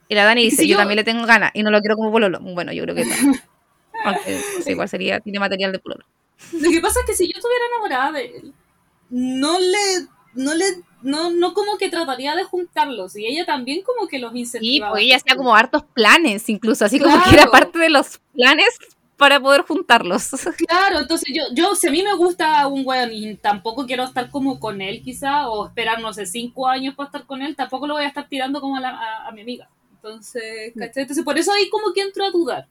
Y la Dani dice, si yo, yo- también le tengo ganas y no lo quiero como pololo. Bueno, yo creo que no. Aunque no sé igual sería, tiene material de pololo. Lo que pasa es que si yo estuviera enamorada de él, no le, no le, no, no como que trataría de juntarlos. Y ella también como que los Sí, incentivaba. pues ella hacía como hartos planes, incluso, así como que Claro. era parte de los planes para poder juntarlos. Claro, entonces yo, yo, si a mí me gusta un weón y tampoco quiero estar como con él quizá, o esperar, no sé, cinco años para estar con él, tampoco lo voy a estar tirando como a, la- a- a mi amiga. Entonces, ¿cachai? Entonces, por eso ahí como que entro a dudar.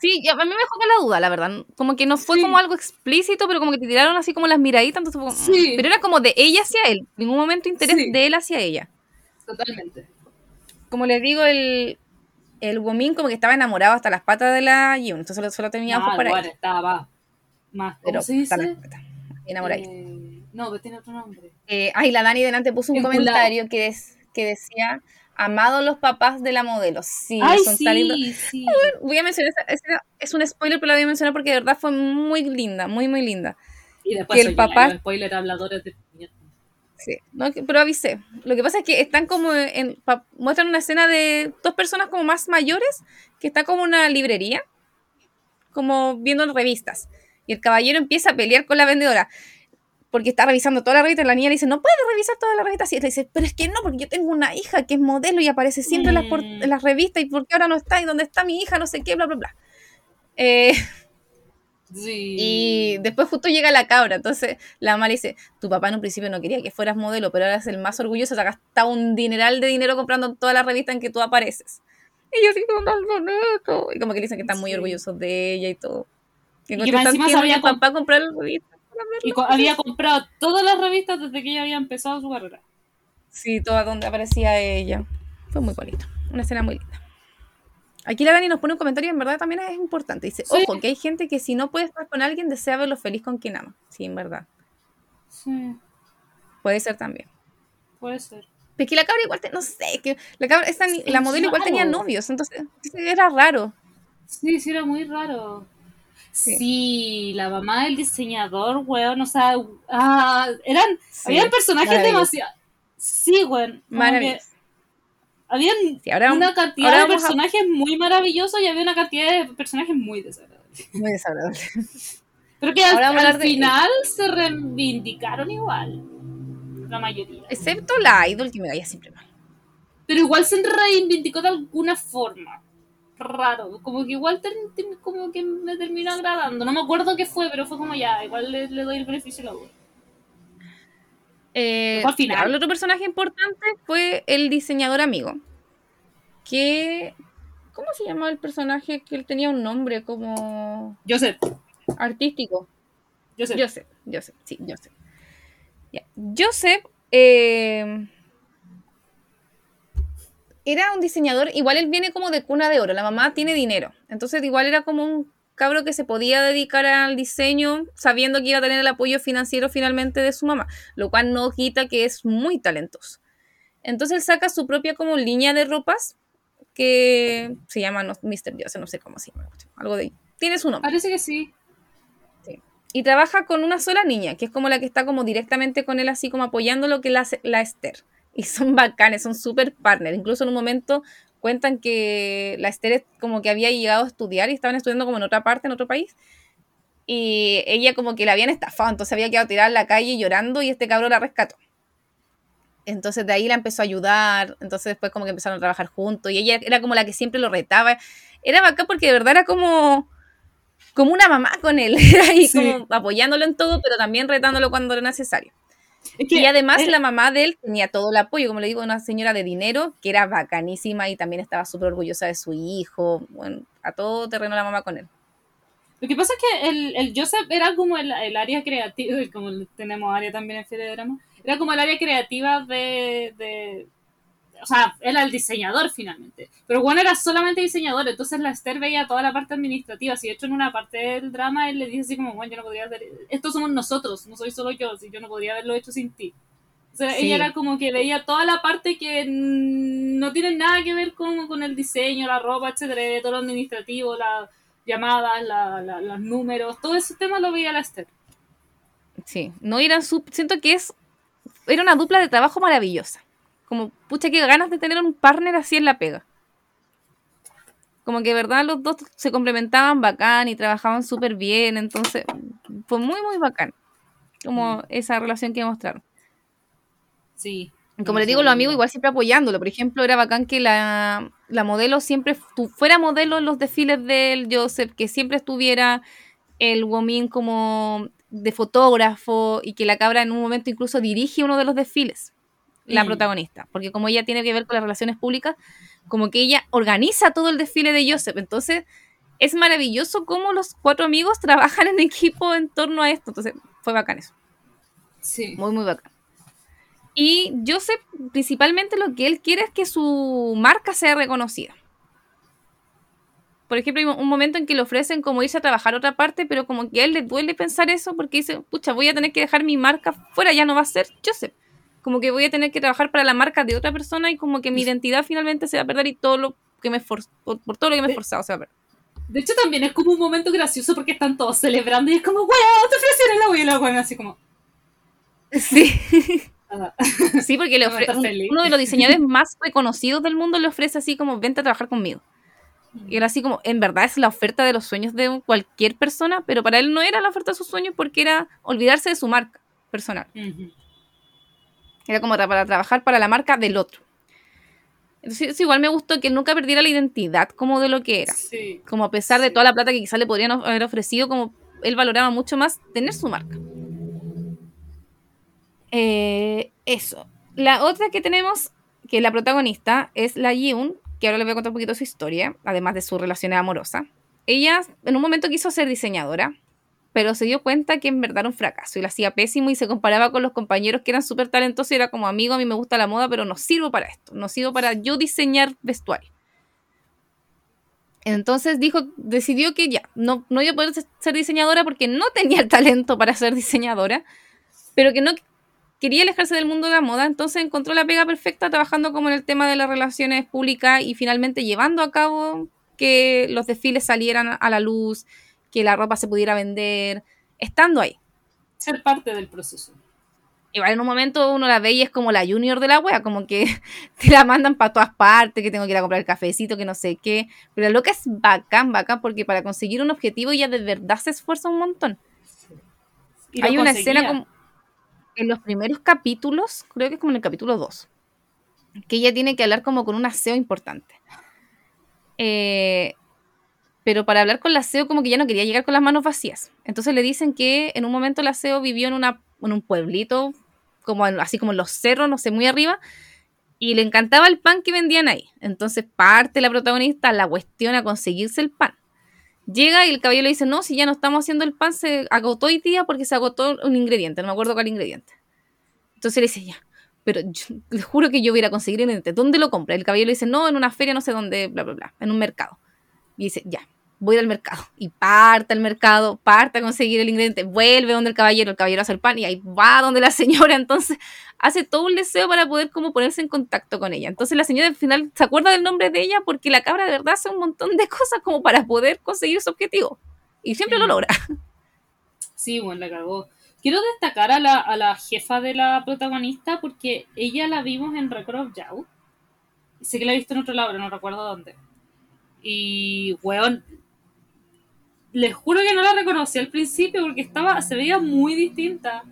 Sí, a mí me dejó con la duda, la verdad. Como que no fue Sí. como algo explícito, pero como que te tiraron así como las miraditas, entonces fue como- Sí. Pero era como de ella hacia él, ningún momento interés Sí. de él hacia ella. Totalmente. Como les digo, el, el Womin como que estaba enamorado hasta las patas de la Yun, entonces solo, solo tenía ojos Ah, para ella. estaba más, ¿cómo Pero se dice? enamoradita. Eh, no, pero tiene otro nombre. Eh, ay, la Dani delante puso un Enculado. comentario que, des- que decía, amado los papás de la modelo. Sí, Ay, son tan lindos. sí, sí. Voy a mencionar, esa- esa- es un spoiler, pero la voy a mencionar porque de verdad fue muy linda, muy, muy linda. Y después que el papá- los spoiler habladores de. Sí, no, pero avisé. Lo que pasa es que están como en, pa- muestran una escena de dos personas como más mayores, que está como una librería, como viendo revistas. Y el caballero empieza a pelear con la vendedora. Porque está revisando toda la revista y la niña le dice, no puedes revisar toda la revista. Y él le dice, pero es que no, porque yo tengo una hija que es modelo y aparece siempre en, las por- en las revistas. ¿Y por qué ahora no está? ¿Y dónde está mi hija? No sé qué, bla, bla, bla. Eh, Sí. y después justo llega la cabra, entonces la mamá le dice, tu papá en un principio no quería que fueras modelo, pero ahora es el más orgulloso, te ha gastado un dineral de dinero comprando toda la revista en que tú apareces. Y yo así como tan bonito. Y como que le dicen que están muy Sí. orgullosos de ella y todo. Que Y encima sabía el papá comprar la revista. Y co- había comprado todas las revistas desde que ella había empezado su carrera. Sí, toda donde aparecía ella. Fue muy bonito. Una escena muy linda. Aquí la Dani nos pone un comentario en verdad también es importante. Dice, Sí. ojo, que hay gente que si no puede estar con alguien desea verlo feliz con quien ama. Sí, en verdad. Sí, Puede ser también. puede ser. Es que la cabra igual, te- no sé, que la cabra, esta ni- la modelo igual tenía novios, entonces era raro. Sí, sí, era muy raro. Sí. Sí, la mamá del diseñador, weón, o sea, ah, eran, Sí, habían personajes demasiado... Sí, weón. Maravilloso. Habían Sí, ahora una cantidad ahora de a- personajes muy maravillosos y había una cantidad de personajes muy desagradables. Muy desagradable. Pero que al, Ahora de- final se reivindicaron igual. La mayoría. Excepto la idol que me caía siempre mal. Pero igual se reivindicó de alguna forma. Raro. Como que igual ter- ter- como que me terminó agradando. No me acuerdo qué fue, pero fue como ya, igual le, le doy el beneficio de la duda. Eh, Mejor final. el otro personaje importante fue el diseñador amigo. Que. ¿Cómo se llamaba el personaje? Que él tenía un nombre como Joseph, artístico. Joseph. Joseph, Joseph, sí, Joseph. Ya. Joseph eh, era un diseñador, igual él viene como de cuna de oro, la mamá tiene dinero, entonces igual era como un cabro que se podía dedicar al diseño sabiendo que iba a tener el apoyo financiero finalmente de su mamá, lo cual no quita que es muy talentoso. Entonces él saca su propia como línea de ropas que se llama no, Mr. Joseph, no sé cómo se llama, algo de... Tiene su nombre Parece que sí. y trabaja con una sola niña, que es como la que está como directamente con él, así como apoyando lo que la, hace- la Esther. Y son bacanes, son súper partners. Incluso en un momento cuentan que la Esther es como que había llegado a estudiar y estaban estudiando como en otra parte, en otro país. Y ella como que la habían estafado, entonces había quedado tirada en la calle llorando y este cabrón la rescató. Entonces de ahí la empezó a ayudar, entonces después como que empezaron a trabajar juntos y ella era como la que siempre lo retaba. Era bacán porque de verdad era como como una mamá con él, era ahí Sí. como apoyándolo en todo, pero también retándolo cuando era necesario. Es que Y además era- la mamá de él tenía todo el apoyo, como le digo, una señora de dinero que era bacanísima y también estaba súper orgullosa de su hijo, bueno, a todo terreno la mamá con él. Lo que pasa es que el, el Joseph era como el, el área creativa, como tenemos área también en Feria de Drama, era como el área creativa de, de- O sea, era el diseñador finalmente. Pero Juan era solamente diseñador, entonces la Esther veía toda la parte administrativa. Si de hecho en una parte del drama él le dice así como, bueno, yo no podría hacer... Estos somos nosotros, no soy solo yo, si yo no podría haberlo hecho sin ti. O sea, Sí. ella era como que veía toda la parte que no tiene nada que ver con, con el diseño, la ropa, etcétera, todo lo administrativo, las llamadas, la, la- los números, todo ese tema lo veía la Esther. Sí, no eran su... Siento que es... Era una dupla de trabajo maravillosa. Como, pucha, qué ganas de tener un partner así en la pega. Como que verdad los dos se complementaban bacán y trabajaban súper bien. Entonces, fue muy, muy bacán. Como esa relación que mostraron. Sí. Como le digo, los amigos igual siempre apoyándolo. Por ejemplo, era bacán que la, la modelo siempre tu- fuera modelo en los desfiles del Joseph, que siempre estuviera el Womin como de fotógrafo y que la cabra en un momento incluso dirige uno de los desfiles, la Mm. protagonista. Porque como ella tiene que ver con las relaciones públicas, como que ella organiza todo el desfile de Joseph. Entonces, es maravilloso cómo los cuatro amigos trabajan en equipo en torno a esto. Entonces, fue bacán eso. Sí. Muy, muy bacán. Y Joseph, principalmente lo que él quiere es que su marca sea reconocida. Por ejemplo, hay un momento en que le ofrecen como irse a trabajar a otra parte, pero como que a él le duele pensar eso porque dice, pucha, voy a tener que dejar mi marca fuera, ya no va a ser Joseph. Como que voy a tener que trabajar para la marca de otra persona y como que mi identidad finalmente se va a perder y todo lo que me por, por todo lo que me he esforzado se va a perder. De hecho, también es como un momento gracioso porque están todos celebrando y es como, weón, te ofrecieron la weón, la weón, así como. Sí. ah, Sí, porque le ofre- uno de los diseñadores más reconocidos del mundo le ofrece así como, vente a trabajar conmigo. Y él así como, en verdad es la oferta de los sueños de cualquier persona, pero para él no era la oferta de sus sueños porque era olvidarse de su marca personal. ujú. Era como para trabajar para la marca del otro. Entonces igual me gustó que nunca perdiera la identidad como de lo que era. Sí. Como a pesar de toda la plata que quizás le podrían haber ofrecido, como él valoraba mucho más tener su marca. Eh, eso. La otra que tenemos, que es la protagonista, es la Yeun, que ahora les voy a contar un poquito su historia, además de su relación amorosa. Ella en un momento quiso ser diseñadora, pero se dio cuenta que en verdad era un fracaso y la hacía pésimo y se comparaba con los compañeros que eran súper talentosos y era como amigo, a mí me gusta la moda, pero no sirvo para esto, no sirvo para yo diseñar vestuario. Entonces dijo, decidió que ya, no, no iba a poder ser diseñadora porque no tenía el talento para ser diseñadora, pero que no quería alejarse del mundo de la moda, entonces encontró la pega perfecta trabajando como en el tema de las relaciones públicas y finalmente llevando a cabo que los desfiles salieran a la luz, que la ropa se pudiera vender, estando ahí. Ser parte del proceso. Igual en un momento uno la ve y es como la junior de la wea, como que te la mandan para todas partes, que tengo que ir a comprar el cafecito, que no sé qué. Pero la loca es bacán, bacán, porque para conseguir un objetivo ella de verdad se esfuerza un montón. Hay una conseguía. escena como en los primeros capítulos, creo que es como en el capítulo 2, que ella tiene que hablar como con un aseo importante. Eh, pero para hablar con la aseo como que ya no quería llegar con las manos vacías. Entonces le dicen que en un momento el aseo vivió en, una, en un pueblito, como en- así como en los cerros, no sé, muy arriba, y le encantaba el pan que vendían ahí. Entonces parte la protagonista la cuestión a conseguirse el pan. Llega y el caballero le dice, no, si ya no estamos haciendo el pan, se agotó hoy día porque se agotó un ingrediente, no me acuerdo cuál ingrediente. Entonces le dice, ya, pero yo, le juro que yo voy a conseguir el ingrediente. ¿Dónde lo compra? El caballero le dice, no, en una feria, no sé dónde, bla, bla, bla, en un mercado. Y dice, ya, voy al mercado. Y parte al mercado, parte a conseguir el ingrediente, vuelve donde el caballero, el caballero hace el pan y ahí va donde la señora. Entonces hace todo un deseo para poder como ponerse en contacto con ella. Entonces la señora al final se acuerda del nombre de ella porque la cabra de verdad hace un montón de cosas como para poder conseguir su objetivo. Y siempre lo logra. Sí, bueno, la cagó. Quiero destacar a la, a la jefa de la protagonista porque ella la vimos en Record of Yao. Sé que la he visto en otro lado, pero no recuerdo dónde. Y, weón, les juro que no la reconocí al principio porque estaba, se veía muy distinta.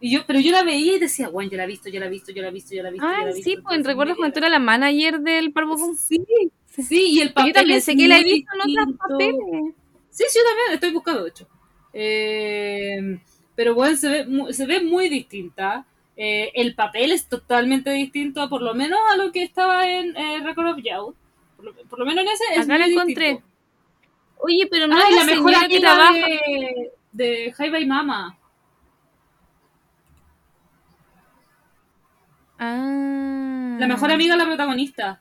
Y yo, pero yo la veía y decía, weón, yo la he visto, yo la he visto, yo la he visto, yo la he visto. yo la Ah, he visto. sí, pues mira, cuando tú eras la manager del Boom. Sí, sí, y el papel Yo también sé que la he visto en otros distinto. papeles. Sí, sí, yo también estoy buscando, de hecho. Eh, pero bueno, se ve, se ve muy distinta. Eh, el papel es totalmente distinto, por lo menos a lo que estaba en eh, Record of Youth. Por lo, por lo menos en ese es Acá la encontré. distinto. Oye, pero no es la, la mejor señora que amiga trabaja. de, de Jaiba y Mama. Ah. La mejor amiga de la protagonista.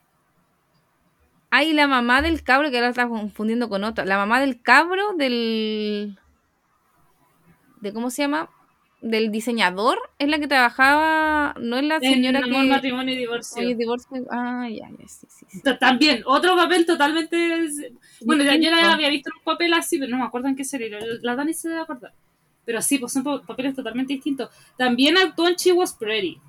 Ay, la mamá del cabro, que ahora la está confundiendo con otra. La mamá del cabro del. de ¿Cómo se llama? Del diseñador. Es la que trabajaba. No es la señora en que. Amor, Matrimonio y Divorcio. Oye, divorcio. Ah, ya, ya, sí, sí. sí. Ta- También, otro papel totalmente. Bueno, yo Distinto. la había visto un papel así, pero no me acuerdo en qué serie. La Dani se debe acordar. Pero sí, pues son pa- papeles totalmente distintos. También actuó en She Was Pretty.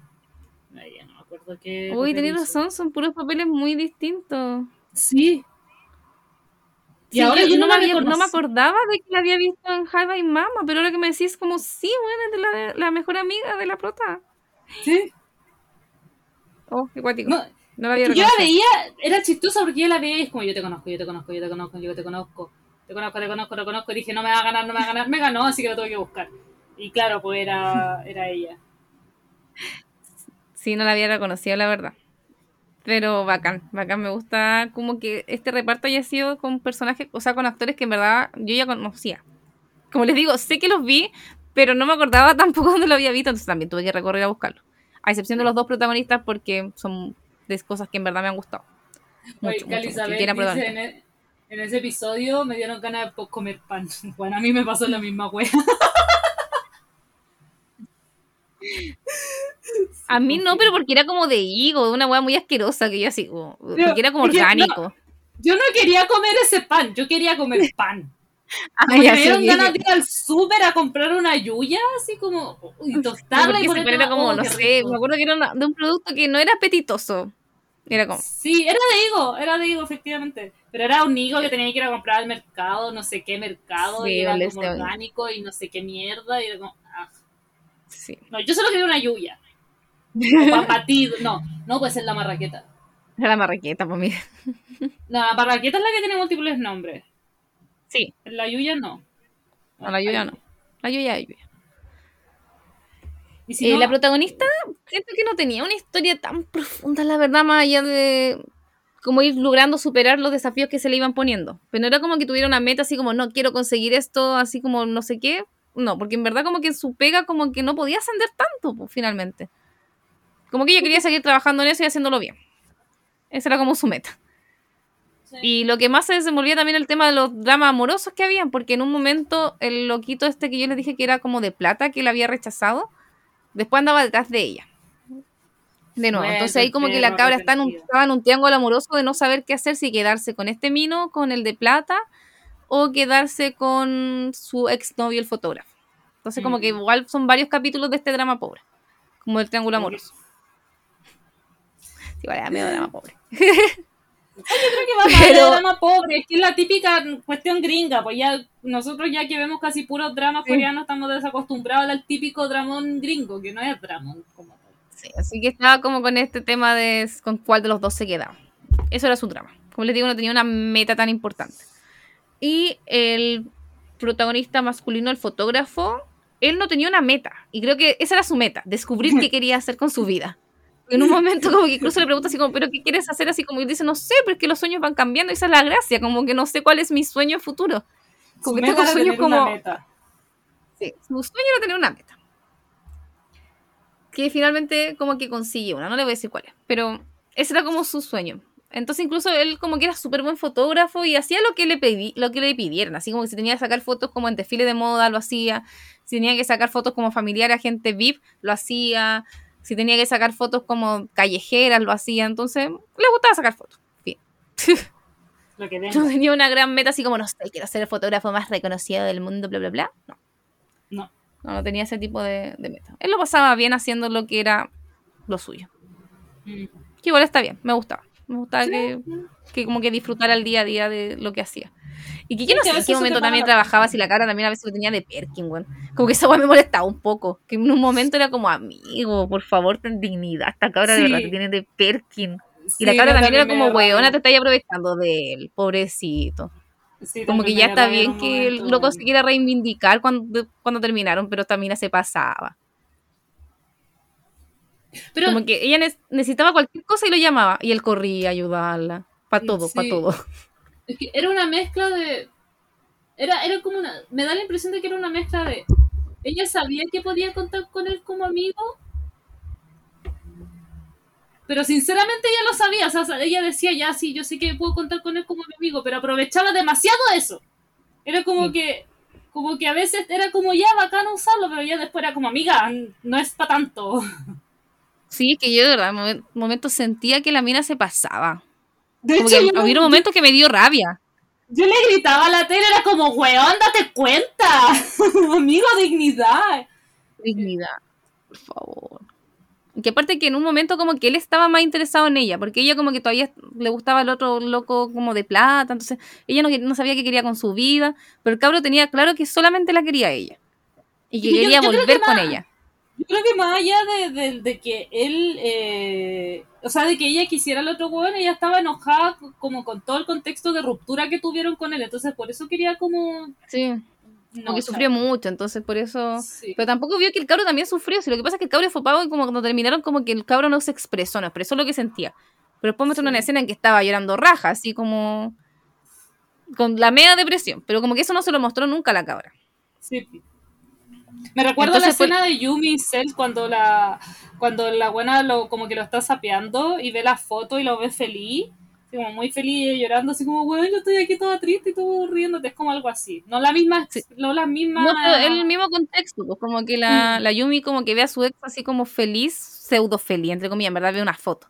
Ay, ya no me acuerdo qué. Uy, tenés razón, son puros papeles muy distintos. Sí. Y Sí, ahora yo yo no, me había- no me acordaba de que la había visto en Jaiba y Mama, pero ahora que me decís como sí, bueno, es de la, la mejor amiga de la prota. Sí. Oh, qué cuático. No, No, la había yo la veía, era chistosa porque yo la veía y es como yo te conozco, yo te conozco, yo te conozco, yo te conozco, te conozco, te conozco, te conozco. Y dije, no me va a ganar, no me va a ganar. Me ganó, así que la tuve que buscar. Y claro, pues era, era ella. Sí, no la había reconocido, la verdad. Pero bacán, bacán. Me gusta como que este reparto haya sido con personajes, o sea, con actores que en verdad yo ya conocía. Como les digo, sé que los vi, pero no me acordaba tampoco dónde lo había visto, entonces también tuve que recorrer a buscarlo. A excepción de los dos protagonistas, porque son de cosas que en verdad me han gustado. Mucho, Oye, mucho, dice en, e- en ese episodio me dieron ganas de po- comer pan. Bueno, a mí me pasó la misma wea. A mí no, pero porque era como de higo, de una hueá muy asquerosa que yo así, como- Pero, porque era como no- orgánico. Yo no quería comer ese pan, yo quería comer pan. Ah, me dieron ganas de ir al súper a comprar una yuya, así como, y tostarla y pan era como, oh, no sé, rico. me acuerdo que era una- de un producto que no era apetitoso. Era como, Sí, era de higo, era de higo, efectivamente. Pero era un higo que tenía que ir a comprar al mercado, no sé qué mercado, Sí, y era como orgánico y no sé qué mierda. Y era como, ah. sí. No, yo solo quería una yuya. O pan batido. No, no puede ser la marraqueta. La marraqueta, pues mira. No, la marraqueta es la que tiene múltiples nombres. Sí, La yuya no. no, la lluvia no. La lluvia es lluvia. Y si Eh, no, La protagonista, siento que no tenía una historia tan profunda, la verdad, más allá de como ir logrando superar los desafíos que se le iban poniendo. Pero no era como que tuviera una meta así como, no quiero conseguir esto, así como no sé qué. No, porque en verdad como que en su pega como que no podía ascender tanto, pues, finalmente. Como que ella quería seguir trabajando en eso y haciéndolo bien. Esa era como su meta. Sí. Y lo que más se desenvolvía también el tema de los dramas amorosos que habían, porque en un momento el loquito este que yo les dije que era como de plata, que la había rechazado, después andaba detrás de ella. De nuevo, entonces ahí como que la cabra está en un, estaba en un triángulo amoroso de no saber qué hacer, si quedarse con este mino, con el de plata, o quedarse con su exnovio, el fotógrafo. Entonces como que Mm. igual son varios capítulos de este drama pobre, como el triángulo amoroso. Sí, vale, da medio drama pobre. Yo creo que va más Pero- de drama pobre, es que es la típica cuestión gringa, pues ya nosotros ya que vemos casi puros dramas Sí. coreanos estamos desacostumbrados al típico dramón gringo, que no es dramón como tal. Sí, así que estaba como con este tema de con cuál de los dos se quedaba. Eso era su trama. Como les digo, no tenía una meta tan importante. Y el protagonista masculino, el fotógrafo, él no tenía una meta. Y creo que esa era su meta, descubrir qué quería hacer con su vida. En un momento como que incluso le pregunta así como, ¿pero qué quieres hacer? Así como y dice, no sé, pero es que los sueños van cambiando. y Esa es la gracia, como que no sé cuál es mi sueño futuro. Como Su que tengo sueños tener una como... meta. Sí, su sueño era tener una meta. Que finalmente como que consigue una, no le voy a decir cuál es, pero ese era como su sueño. Entonces incluso él como que era súper buen fotógrafo y hacía lo que le pedí, lo que le pidieran, así como que si tenía que sacar fotos como en desfile de moda, lo hacía. Si tenía que sacar fotos como familiar a gente VIP, lo hacía. Si tenía que sacar fotos como callejeras, lo hacía. Entonces, le gustaba sacar fotos. Bien. Lo que venga. tenía una gran meta así como, no sé, quiero ser el fotógrafo más reconocido del mundo, bla, bla, bla. No. No. No, no tenía ese tipo de, de meta. Él lo pasaba bien haciendo lo que era lo suyo. Mm. Que igual está bien, me gustaba. Me gustaba Sí. que, que como que disfrutara el día a día de lo que hacía. Y que yo no sé en qué momento también trabajaba, si la cara también a veces lo tenía de Perkin, weón. Como que esa weá me molestaba un poco. Que en un momento era como, amigo, por favor, ten dignidad. Esta cabra de Sí. verdad que tiene de Perkin. Y la cabra yo también era como, weona, te estáis aprovechando de él, pobrecito. Como que ya está bien que el loco se quiera reivindicar cuando, cuando terminaron, pero también se pasaba. Pero Como que ella ne- necesitaba cualquier cosa y lo llamaba. Y él corría a ayudarla. Para todo, para Sí. todo. es que era una mezcla de. Era, era como una. Me da la impresión de que era una mezcla de. Ella sabía que podía contar con él como amigo. Pero sinceramente ella lo sabía. O sea, ella decía, ya sí, yo sé que puedo contar con él como mi amigo. Pero aprovechaba demasiado eso. Era como Sí. que. Como que a veces era como ya bacano usarlo, pero ya después era como amiga, no es para tanto. Sí, que yo de verdad, en momen- momentos sentía que la mina se pasaba. De Como hecho, que yo no- momentos que me dio rabia. Yo le gritaba a la tele, era como, weón, date cuenta. Amigo, dignidad. Dignidad, por favor. Que aparte que en un momento como que él estaba más interesado en ella, porque ella como que todavía le gustaba el otro loco como de plata, entonces ella no, no sabía qué quería con su vida, pero el cabro tenía claro que solamente la quería ella. Y que quería yo volver que con ella. Yo creo que más allá de, de- de que él, eh, o sea, de que ella quisiera al otro weón, ella estaba enojada co- como con todo el contexto de ruptura que tuvieron con él, entonces por eso quería como... Sí, No, sea, sufrió mucho, entonces por eso... sí. Pero tampoco vio que el cabro también sufrió. Si lo que pasa es que el cabro fue pago y como cuando terminaron, como que el cabro no se expresó, no expresó lo que sentía. Pero después mostró una escena en que estaba llorando raja, así como. con la media depresión. Pero como que eso no se lo mostró nunca a la cabra. Sí. Me recuerdo la pues- escena de Yumi y Cell cuando la cuando la buena lo como que lo está sapeando y ve la foto y lo ve feliz, como muy feliz y llorando, así como, bueno, yo estoy aquí toda triste y todo riéndote, es como algo así. No la misma, Sí. no la misma. No, pero el mismo contexto, pues como que la, Mm. la Yumi como que ve a su ex así como feliz, pseudo feliz, entre comillas, en verdad ve una foto.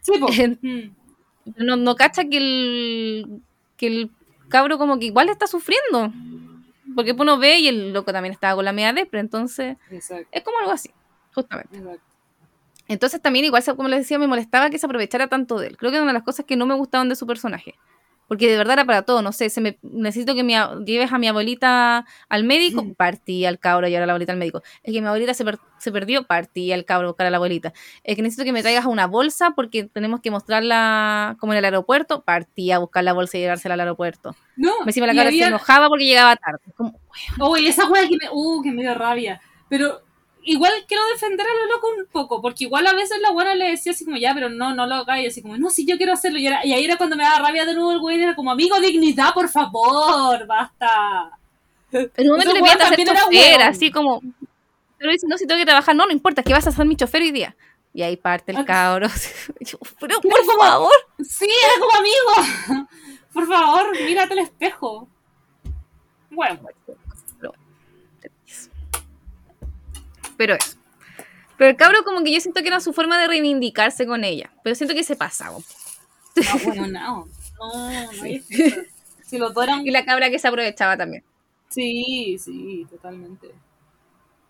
Sí, Mm. No, no cacha que el, que el cabro como que igual está sufriendo. Porque uno ve y el loco también estaba con la media depre, entonces Exacto, es como algo así, justamente. exacto. Entonces también igual, como les decía, me molestaba que se aprovechara tanto de él. Creo que era una de las cosas que no me gustaban de su personaje. Porque de verdad era para todo, no sé, se me, necesito que me lleves a mi abuelita al médico, partí al cabro a llevar a la abuelita al médico. Es que mi abuelita se, per- se perdió, partí al cabro a buscar a la abuelita. Es que necesito que me traigas una bolsa porque tenemos que mostrarla como en el aeropuerto, partí a buscar la bolsa y llevársela al aeropuerto. No, Encima la y cabra había- se enojaba porque llegaba tarde. Como, esa wea que me, uh, que me dio rabia. Pero igual quiero defender a lo loco un poco, porque igual a veces la buena le decía así como, ya, pero no, no lo hagáis, así como, no, si yo quiero hacerlo. Y, era- y ahí era cuando me daba rabia de nuevo el güey, era como, amigo, dignidad, por favor, basta. En un momento le hacer chofer, así como. Pero dice, no, si tengo que trabajar, no, no importa, es que vas a ser mi chofer hoy día. Y ahí parte el Ah. cabro. Yo, pero Pero por como- favor. Sí, era como, amigo, por favor, mírate al espejo. Bueno, Pero eso. Pero el cabro, como que yo siento que era su forma de reivindicarse con ella. Pero siento que se pasaba. no, bueno, no. No, no excusa. Si los dos eran... Y la cabra que se aprovechaba también. Sí, sí, totalmente.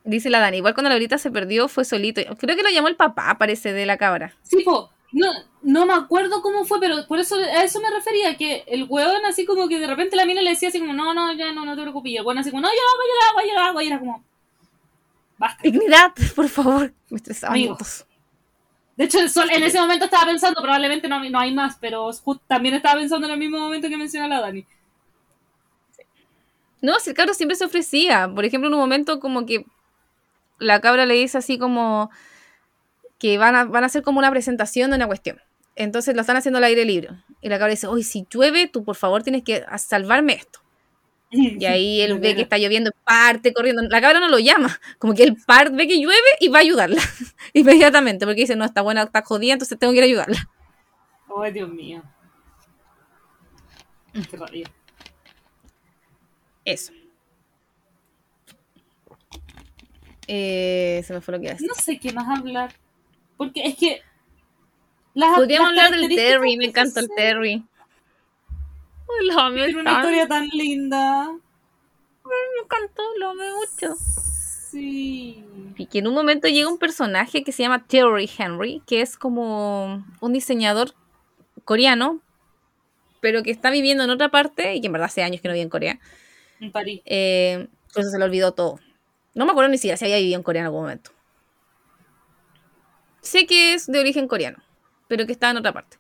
Dice la Dani, igual cuando la se perdió fue solito. Creo que lo llamó el papá, parece, de la cabra. Sí, po, no, no me acuerdo cómo fue, pero por eso a eso me refería, que el weón así como que de repente la mina le decía así como, no, no, ya no, no te preocupes, y el weón así como, no, yo lo hago, yo lo hago, yo lo hago, y era como, basta. Dignidad, por favor. Me estresaba Amigo. mucho. De hecho, el sol en ese momento estaba pensando, probablemente no, no hay más, pero también estaba pensando en el mismo momento que menciona la Dani. No, si el cabro siempre se ofrecía. Por ejemplo, en un momento como que la cabra le dice así como que van a, van a hacer como una presentación de una cuestión. Entonces lo están haciendo al aire libre. Y la cabra dice, oye, si llueve, tú por favor tienes que salvarme esto. Y ahí él ve que está lloviendo, parte corriendo. La cabra no lo llama. Como que él par, ve que llueve y va a ayudarla. Inmediatamente. Porque dice, no, está buena, está jodida, entonces tengo que ir a ayudarla. Ay, Dios mío. Qué rabia. Eso. Eh, se me fue lo que decir. No sé qué más hablar. Porque es que. Las, Podríamos las hablar del Terry, me encanta el Terry. Lo amé Tiene una historia tan linda. Me encantó, lo amé mucho. Sí. Y que en un momento llega un personaje que se llama Terry Henry, que es como un diseñador coreano, pero que está viviendo en otra parte y que en verdad hace años que no vive en Corea. En París. Eh, por eso se le olvidó todo. No me acuerdo ni siquiera si había vivido en Corea en algún momento. Sé que es de origen coreano, pero que está en otra parte.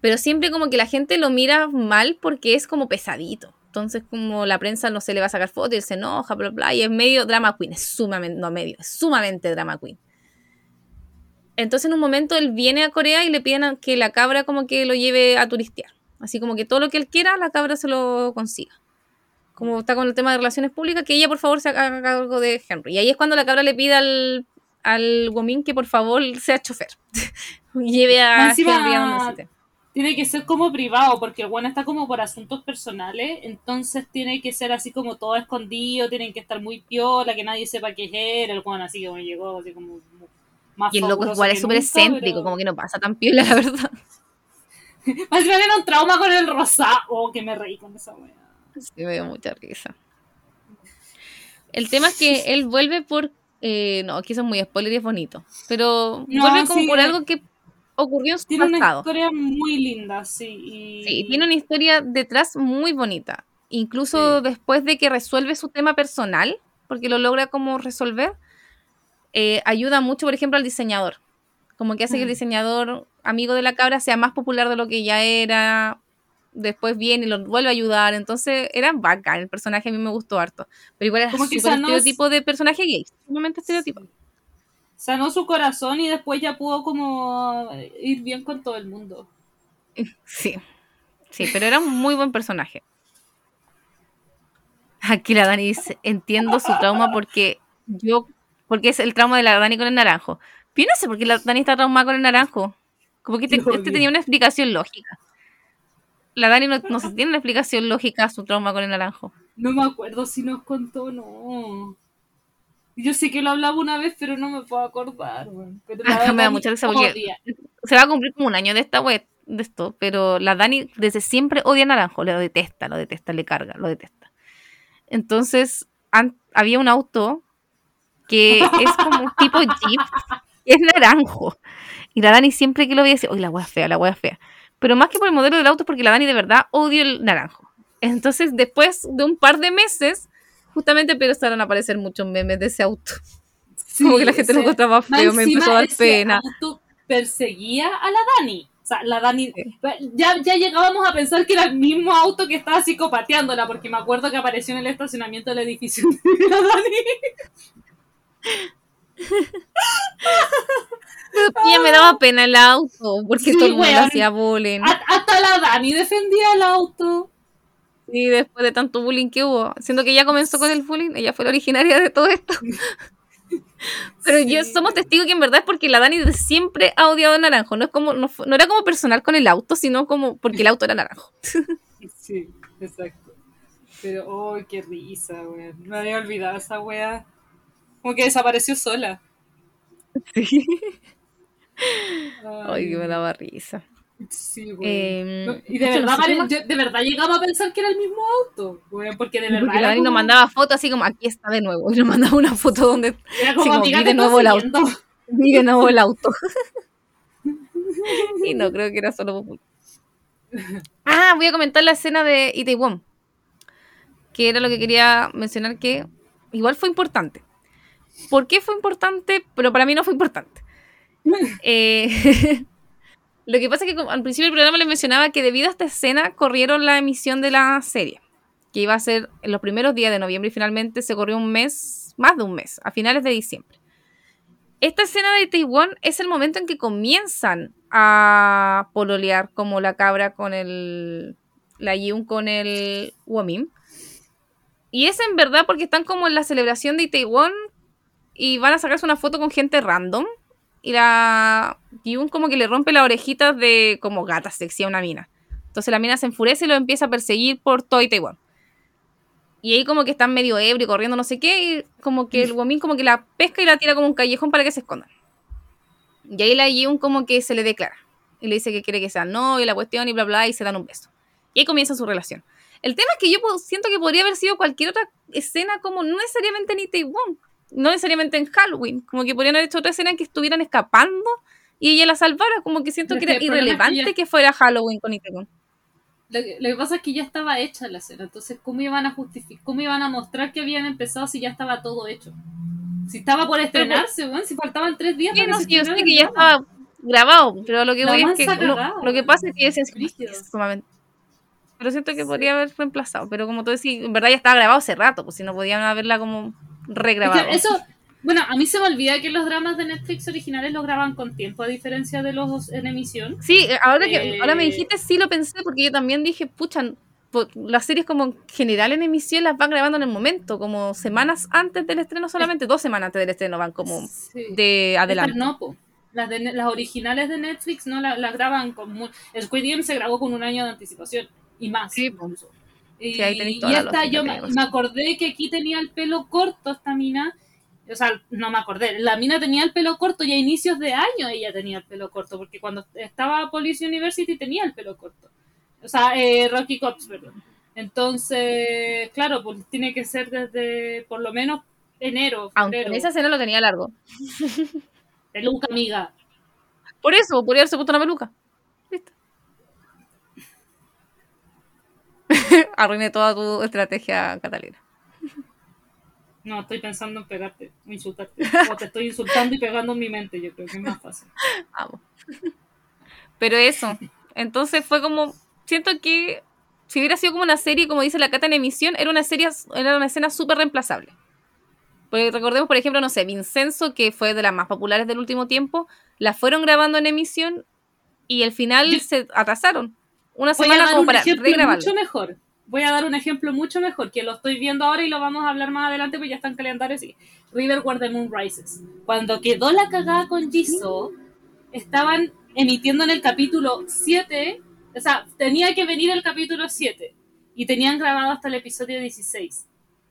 Pero siempre como que la gente lo mira mal porque es como pesadito. Entonces como la prensa no se le va a sacar fotos y él se enoja, bla, bla, y es medio drama queen, es sumamente, no medio, es sumamente drama queen. Entonces en un momento él viene a Corea y le piden que la cabra como que lo lleve a turistear. Así como que todo lo que él quiera, la cabra se lo consiga como está con el tema de relaciones públicas, que ella por favor se haga cargo de Henry. Y ahí es cuando la cabra le pide al, al que por favor sea chofer. lleve a encima- Henry a donde. Tiene que ser como privado, porque el bueno está como por asuntos personales, entonces tiene que ser así como todo escondido, tienen que estar muy piola, que nadie sepa qué es él, el bueno así como llegó, así como más Y el loco igual es súper excéntrico, pero- como que no pasa tan piola, la verdad. Más bien era un trauma con el rosado. Oh, que me reí con esa weá. Sí, me dio mucha risa. El tema es que él vuelve por. eh, no, aquí son muy spoiler y es bonito. Pero No, vuelve como sí, por eh, algo que ocurrió en su Tiene una pasado. historia muy linda, sí. Y... Sí, tiene una historia detrás muy bonita. Incluso Sí. después de que resuelve su tema personal, porque lo logra como resolver, eh, ayuda mucho, por ejemplo, al diseñador. Como que hace que el diseñador, amigo de la cabra, sea más popular de lo que ya era. Después viene y lo vuelve a ayudar. Entonces era bacán. El personaje a mí me gustó harto. Pero igual súper sanó- estereotipo de personaje gay. Simplemente estereotipo. Sanó su corazón y después ya pudo como ir bien con todo el mundo. Sí. Sí, pero era un muy buen personaje. Aquí la Dani dice, entiendo su trauma porque yo, porque es el trauma de la Dani con el naranjo. Yo no sé por qué la Dani está traumada con el naranjo. Como que este tenía una explicación lógica. La Dani no, no tiene una explicación lógica a su trauma con el naranjo. No me acuerdo si nos contó no. Yo sé que lo hablaba una vez, pero no me puedo acordar. weón. Pero la Ah, me da Dani mucha risa porque-. Se va a cumplir como un año de esta web, de esto, pero la Dani desde siempre odia a naranjo, lo detesta, lo detesta, le carga, lo detesta. Entonces, an- había un auto que es como un tipo Jeep, que es naranjo. Y la Dani siempre que lo veía decía, uy, la wea fea, la wea fea. Pero más que por el modelo del auto, es porque la Dani de verdad odia el naranjo. Entonces, después de un par de meses, justamente empezaron a aparecer muchos memes de ese auto. como que la gente lo ese- encontraba más feo, me empezó a dar pena. auto perseguía a la Dani. O sea, la Dani. Sí. Ya, ya llegábamos a pensar que era el mismo auto que estaba psicopateándola, porque me acuerdo que apareció en el estacionamiento del edificio de la Dani. Y ella me daba pena el auto, porque Sí, todo el mundo hacía bullying. Hasta la Dani defendía el auto. Y después de tanto bullying que hubo, siendo que ella comenzó con el bullying, ella fue la originaria de todo esto. Pero yo Sí. somos testigos que en verdad es porque la Dani siempre ha odiado a Naranjo. No es como, no, no era como personal con el auto, sino como porque el auto era naranjo. Sí, exacto. Pero, oh, qué risa, weón. Me había olvidado esa wea. Como que desapareció sola. Sí. Ay, Ay, que me daba risa. Sí. Eh, No, y de no verdad, sé yo- de verdad llegaba a pensar que era el mismo auto, weón, porque de verdad Porque la nos mandaba fotos así como, aquí está de nuevo. Y nos mandaba una foto donde era como como, vi de nuevo el auto. vi de nuevo el auto. y no creo que era solo popular. Ah, voy a comentar la escena de Itaewon. Que era lo que quería mencionar que igual fue importante. ¿Por qué fue importante? Pero para mí no fue importante. Eh, lo que pasa es que al principio del programa les mencionaba que debido a esta escena corrieron la emisión de la serie. Que iba a ser en los primeros días de noviembre y finalmente se corrió un mes, más de un mes, a finales de diciembre. Esta escena de Taiwán es el momento en que comienzan a pololear como la cabra con el. La Yun con el Womim. Y es en verdad porque están como en la celebración de Taiwán y van a sacarse una foto con gente random. Y la Yun como que le rompe las orejitas de como gata sexy a una mina. Entonces la mina se enfurece y lo empieza a perseguir por todo Taiwán. Y ahí como que están medio ebrio, corriendo no sé qué, y como que el Womín como que la pesca y la tira como un callejón para que se escondan. Y ahí la Yun como que se le declara. Y le dice que quiere que sea novio, la cuestión y bla bla, y se dan un beso. Y ahí comienza su relación. El tema es que yo siento que podría haber sido cualquier otra escena como no necesariamente en Itaewon, no necesariamente en Halloween, como que podrían haber hecho otra escena en que estuvieran escapando y ella la salvara, como que siento Es que era es que irrelevante ya- que fuera Halloween con Itaewon. Lo que, lo que pasa es que ya estaba hecha la escena, entonces ¿cómo iban a justificar, cómo iban a mostrar que habían empezado si ya estaba todo hecho? Si estaba por estrenarse, si faltaban tres días Sí, para no, que yo sé que ya estaba grabado, pero lo que La voy es que lo, que pasa es que decía, Brígido. sumamente. Pero siento que Sí. podría haber reemplazado, pero como tú decís, en verdad ya estaba grabado hace rato, pues si no podían haberla como Es regrabado. que eso, bueno, a mí se me olvida que los dramas de Netflix originales los graban con tiempo, a diferencia de los en emisión. Sí, ahora que Eh, ahora me dijiste, sí lo pensé, porque yo también dije, pucha, las series como en general en emisión las van grabando en el momento, como semanas antes del estreno solamente, dos semanas antes del estreno van como Sí. de Estas adelante. no, po. Las, de, las originales de Netflix no la- las graban con... Squid Game se grabó con un año de anticipación y más. Sí, incluso. Y, Sí, ahí y toda la esta, yo me, acordé que aquí tenía el pelo corto esta mina, O sea, no me acordé. La mina tenía el pelo corto y a inicios de año ella tenía el pelo corto, porque cuando estaba Police University tenía el pelo corto. O sea, eh, Rocky Cops, perdón. Entonces, claro, pues tiene que ser desde por lo menos enero, Aunque febrero. en esa escena lo tenía largo. Peluca, amiga. Por eso, podría haberse puesto una peluca. Arruiné toda tu estrategia, Catalina. No, estoy pensando en pegarte, o insultarte. O te estoy insultando y pegando en mi mente, yo creo que es más fácil. Vamos. Pero eso. Entonces fue como. Siento que si hubiera sido como una serie, como dice la Cata en emisión, era una serie, era una escena súper reemplazable. Porque recordemos, por ejemplo, no sé, Vincenzo, que fue de las más populares del último tiempo, la fueron grabando en emisión y al final Yo- se atrasaron. Una Voy semana como un para regrabarlo. mucho mejor. Voy a dar un ejemplo mucho mejor, que lo estoy viendo ahora y lo vamos a hablar más adelante, pues ya está en calendario, sí. River Where the Moon Rises. Cuando quedó la cagada con Jisoo, estaban emitiendo en el capítulo 7, o sea, tenía que venir el capítulo 7, y tenían grabado hasta el episodio 16.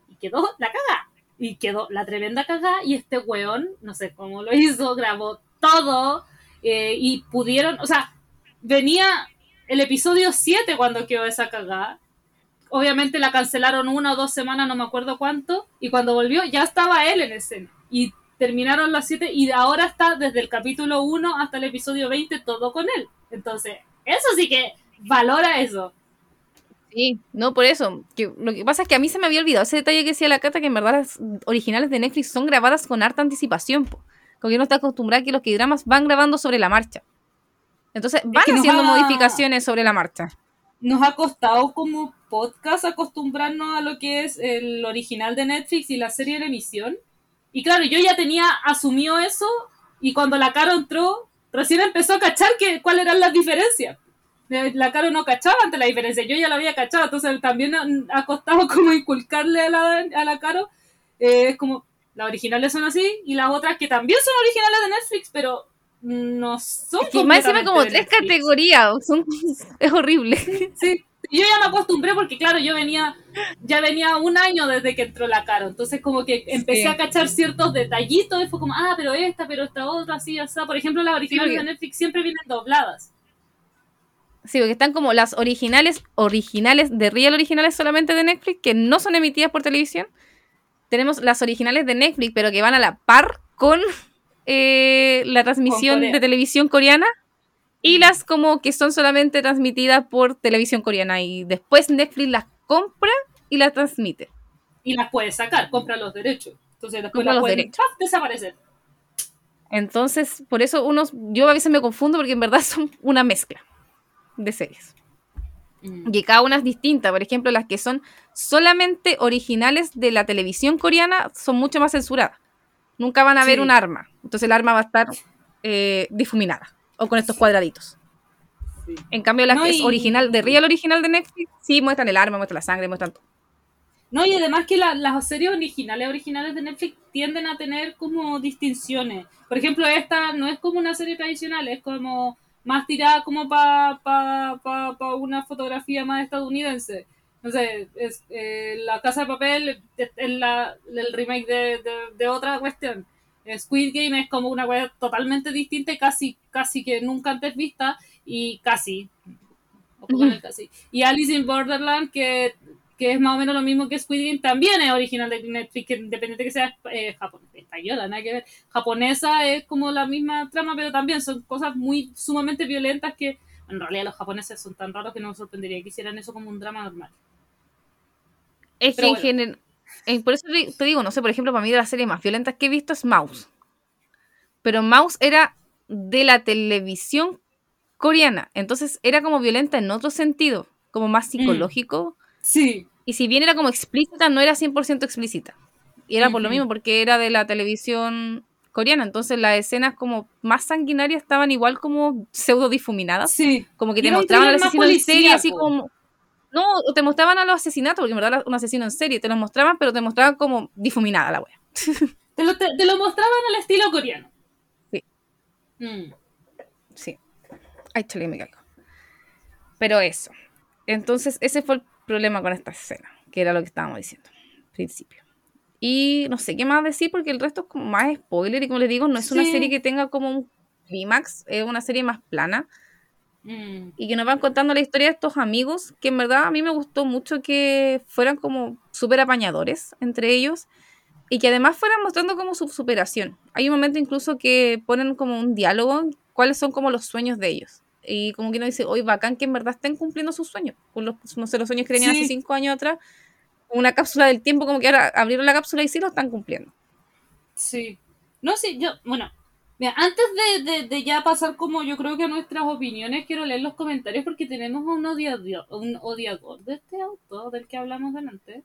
Y quedó la cagada. Y quedó la tremenda cagada, y este weón, no sé cómo lo hizo, grabó todo, eh, y pudieron, o sea, venía el episodio 7 cuando quedó esa cagada. Obviamente la cancelaron una o dos semanas, no me acuerdo cuánto, y cuando volvió ya estaba él en escena. Y terminaron las 7 y ahora está desde el capítulo 1 hasta el episodio 20 todo con él. Entonces, eso sí que valora eso. Sí, no por eso. Que, lo que pasa es que a mí se me había olvidado ese detalle que decía la Cata, que en verdad las originales de Netflix son grabadas con harta anticipación. Po. Como que uno está acostumbrado a que los K-dramas van grabando sobre la marcha. Entonces van que haciendo ha- modificaciones sobre la marcha. Nos ha costado como podcast acostumbrarnos a lo que es el original de Netflix y la serie en emisión. Y claro, yo ya tenía asumido eso y cuando la Caro entró, recién empezó a cachar que, cuáles eran las diferencias. Eh, La Caro no cachaba ante la diferencia, yo ya la había cachado, entonces también ha, ha costado como inculcarle a la, a la Caro. eh, es como, las originales son así y las otras que también son originales de Netflix, pero no son Que más encima como tres Netflix. categorías. Son, es horrible. Sí, yo ya me acostumbré porque claro, yo venía, ya venía un año desde que entró la Caro, entonces como que empecé Sí. a cachar ciertos detallitos y fue como, ah, pero esta, pero esta otra, así, así. Por ejemplo, las originales de Netflix siempre vienen dobladas. Sí, porque están como las originales, originales, de real originales solamente de Netflix, que no son emitidas por televisión. Tenemos las originales de Netflix, pero que van a la par con eh, la transmisión de televisión coreana. Y las como que son solamente transmitidas por televisión coreana. Y después Netflix las compra y las transmite. Y las puedes sacar, compra los derechos. Entonces después las pueden desaparecer. Entonces, por eso unos, yo a veces me confundo porque en verdad son una mezcla de series. Y cada una es distinta. Por ejemplo, las que son solamente originales de la televisión coreana son mucho más censuradas. Nunca van a ver un arma. Entonces el arma va a estar eh, difuminada. O con estos cuadraditos. Sí. En cambio, las No, que es y- original, de real original de Netflix, sí muestran el arma, muestran la sangre, muestran todo. No, y además que la- las series originales originales de Netflix tienden a tener como distinciones. Por ejemplo, esta no es como una serie tradicional, es como más tirada como para pa, pa, pa una fotografía más estadounidense. No sé, es, eh, La Casa de Papel es, es la, el remake de, de, de otra cuestión. Squid Game es como una cuestión totalmente distinta y casi, casi que nunca antes vista y casi. Ojo con el casi. Y Alice in Borderland, que que es más o menos lo mismo que Squid Game, también es original de Netflix, que independiente que sea eh, japon- española, nada que ver. Japonesa es como la misma trama, pero también son cosas muy sumamente violentas que en realidad los japoneses son tan raros que no me sorprendería que hicieran eso como un drama normal. Es que en general. eh, por eso te digo, no sé, por ejemplo, para mí de las series más violentas que he visto es Mouse. Pero Mouse era de la televisión coreana. Entonces era como violenta en otro sentido, como más psicológico. Sí, Y si bien era como explícita, no era 100% explícita. Y era por lo mismo, porque era de la televisión coreana. Entonces las escenas como más sanguinarias estaban igual como pseudo difuminadas. sí. Como que te mostraban al asesino en serie, así como. No, te mostraban a los asesinatos, porque en verdad un asesino en serie. Te los mostraban, pero te mostraban como difuminada la wea. Te lo, te, te lo mostraban al estilo coreano. Sí. Mm. Sí. Ay, chale, me caigo. Pero eso. Entonces, ese fue el problema con esta escena, que era lo que estábamos diciendo al principio. Y no sé qué más decir porque el resto es como más spoiler y como les digo, no es una serie que tenga como un clímax, es una serie más plana Mm. y que nos van contando la historia de estos amigos, que en verdad a mí me gustó mucho que fueran como súper apañadores entre ellos y que además fueran mostrando como su superación. Hay un momento incluso que ponen como un diálogo, cuáles son como los sueños de ellos. Y como que uno dice, hoy bacán que en verdad estén cumpliendo sus sueños, con los, no sé, los sueños que tenían Sí. hace cinco años atrás, una cápsula del tiempo, como que ahora abrieron la cápsula y sí lo están cumpliendo. Sí. No, sí, yo, bueno, mira, antes de, de, ya pasar como yo creo que a nuestras opiniones, quiero leer los comentarios porque tenemos un odiador, un odiador de este auto del que hablamos delante.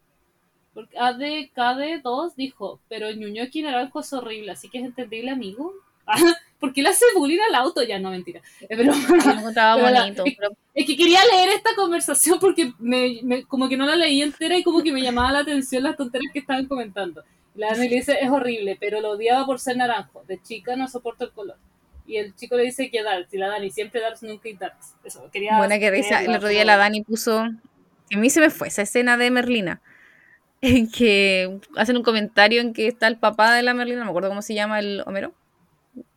Porque ADKD2 dijo, pero Ñuñoki Naranjo es horrible, así que es entendible, amigo. ¿Por qué le hace bullying al auto? Ya, no, mentira. Encontraba Pero la- bonito. pero- es que quería leer esta conversación porque me, me- como que no la leí entera y como que me llamaba la atención las tonterías que estaban comentando. La Dani le dice, es horrible, pero lo odiaba por ser naranjo. De chica no soporto el color. Y el chico le dice que Darks, y la Dani, siempre Darks, nunca y Darks. Eso, quería... Buena que risa. El otro día la Dani puso. que A mí se me fue esa escena de Merlina. En que hacen un comentario en que está el papá de la Merlina. No me acuerdo cómo se llama el Homero.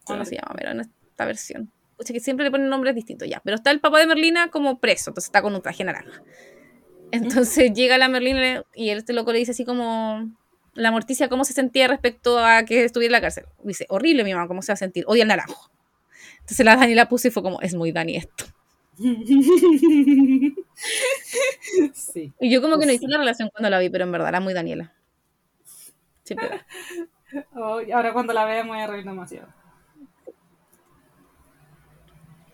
¿Cómo se llama Homero en esta versión? O sea que siempre le ponen nombres distintos ya. Pero está el papá de Merlina como preso. Entonces está con un traje naranja. Entonces llega la Merlina y este loco le dice así como. La Morticia, ¿cómo se sentía respecto a que estuviera en la cárcel? Dice, horrible mi mamá, ¿cómo se va a sentir? Odia el naranjo. Entonces la Dani la puso y fue como, es muy Dani esto. sí. Y yo como que no hice sí. una relación cuando la vi, pero en verdad era muy Daniela. Oh, y ahora cuando la vea me voy a reír demasiado.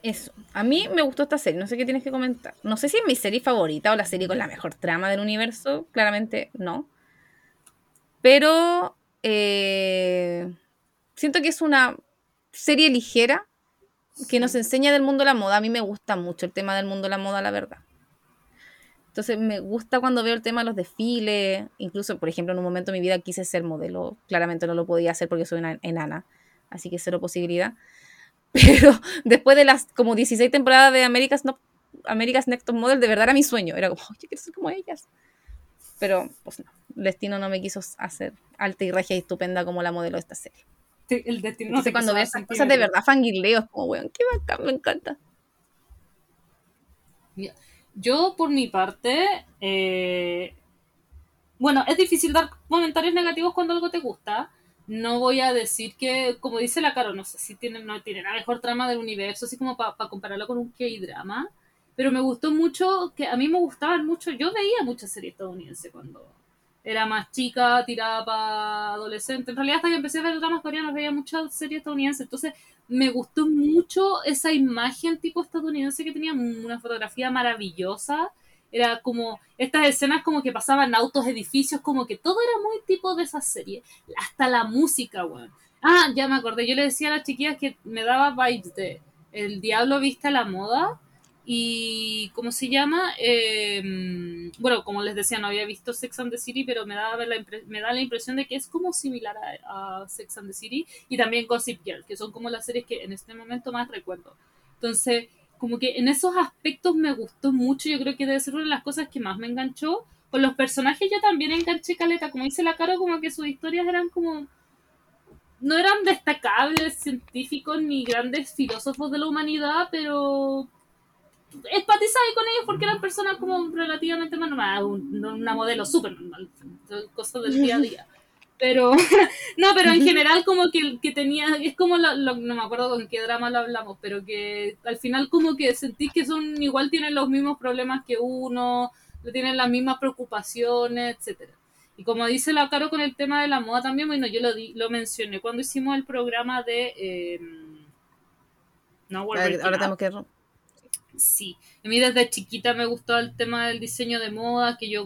Eso. A mí me gustó esta serie, no sé qué tienes que comentar. No sé si es mi serie favorita o la serie con la mejor trama del universo, claramente no. Pero eh, siento que es una serie ligera que nos enseña del mundo de la moda. A mí me gusta mucho el tema del mundo de la moda, la verdad. Entonces me gusta cuando veo el tema de los desfiles. Incluso, por ejemplo, en un momento de mi vida quise ser modelo. Claramente no lo podía hacer porque soy una enana. Así que cero posibilidad. Pero después de las como 16 temporadas de America's, no, America's Next Top Model, de verdad era mi sueño. Era como, "Ay, yo quiero ser como ellas. Pero, pues no. El destino no me quiso hacer alta y regia y estupenda como la modelo de esta serie. Sí, El destino no Entonces, cuando veo esas cosas de verdad fangirleo, es como, weón, qué bacán, me encanta. Yo, por mi parte, eh, bueno, es difícil dar comentarios negativos cuando algo te gusta. No voy a decir que, como dice la Caro, no sé si tiene, no tiene la mejor trama del universo, así como para compararlo con un K-drama. Pero me gustó mucho, que a mí me gustaban mucho, yo veía muchas series estadounidenses cuando era más chica, tirada para adolescente. En realidad, hasta que empecé a ver dramas coreanos, veía muchas series estadounidenses. Entonces, me gustó mucho esa imagen tipo estadounidense que tenía una fotografía maravillosa. Era como estas escenas como que pasaban autos, edificios, como que todo era muy tipo de esa serie. Hasta la música, weón. Ah, ya me acordé. Yo le decía a las chiquillas que me daba vibes de El Diablo Viste a la Moda. Y, ¿cómo se llama? Eh, bueno, como les decía, no había visto Sex and the City, pero me da la, me da la impresión de que es como similar a, a Sex and the City y también Gossip Girl, que son como las series que en este momento más recuerdo. Entonces, como que en esos aspectos me gustó mucho, yo creo que debe ser una de las cosas que más me enganchó. Con los personajes yo también enganché caleta, como dice la cara, como que sus historias eran como... No eran destacables científicos ni grandes filósofos de la humanidad, pero empatizaba con ellos porque eran personas como relativamente normales, un- una modelo súper normal, cosas del día a día. Pero, no, pero en general como que, que tenía, es como, lo- lo- no me acuerdo con qué drama lo hablamos, pero que al final como que sentí que son, igual tienen los mismos problemas que uno, tienen las mismas preocupaciones, etcétera. Y como dice la Caro con el tema de la moda también, bueno, yo lo, di- lo mencioné cuando hicimos el programa de... eh, no, Ahora tenemos que. Sí, a mí desde chiquita me gustó el tema del diseño de moda, que yo...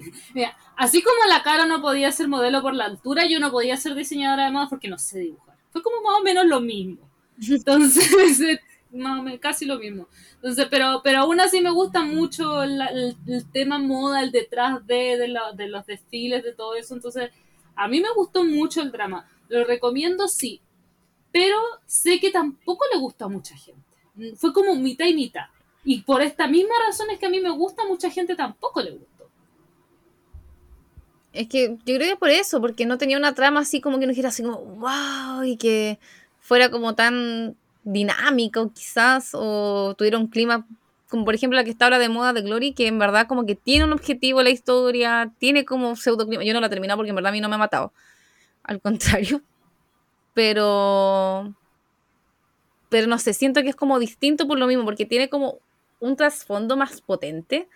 Mira, así como la cara no podía ser modelo por la altura, yo no podía ser diseñadora de moda porque no sé dibujar. Fue como más o menos lo mismo. Entonces, más o menos, casi lo mismo. Entonces, pero, pero aún así me gusta mucho la- el, el tema moda, el detrás de, de, de los desfiles, de todo eso. Entonces, a mí me gustó mucho el drama. Lo recomiendo, sí. Pero sé que tampoco le gusta a mucha gente. Fue como mitad y mitad. Y por esta misma razón es que a mí me gusta, mucha gente tampoco le gustó. Es que yo creo que por eso, porque no tenía una trama así como que no dijera así como, wow, y que fuera como tan dinámico quizás, o tuviera un clima, como por ejemplo la que está ahora de moda de Glory, que en verdad como que tiene un objetivo la historia, tiene como pseudo clima. Yo no la he terminado porque en verdad a mí no me ha matado. Al contrario. Pero... Pero no sé, siento que es como distinto por lo mismo, porque tiene como un trasfondo más potente,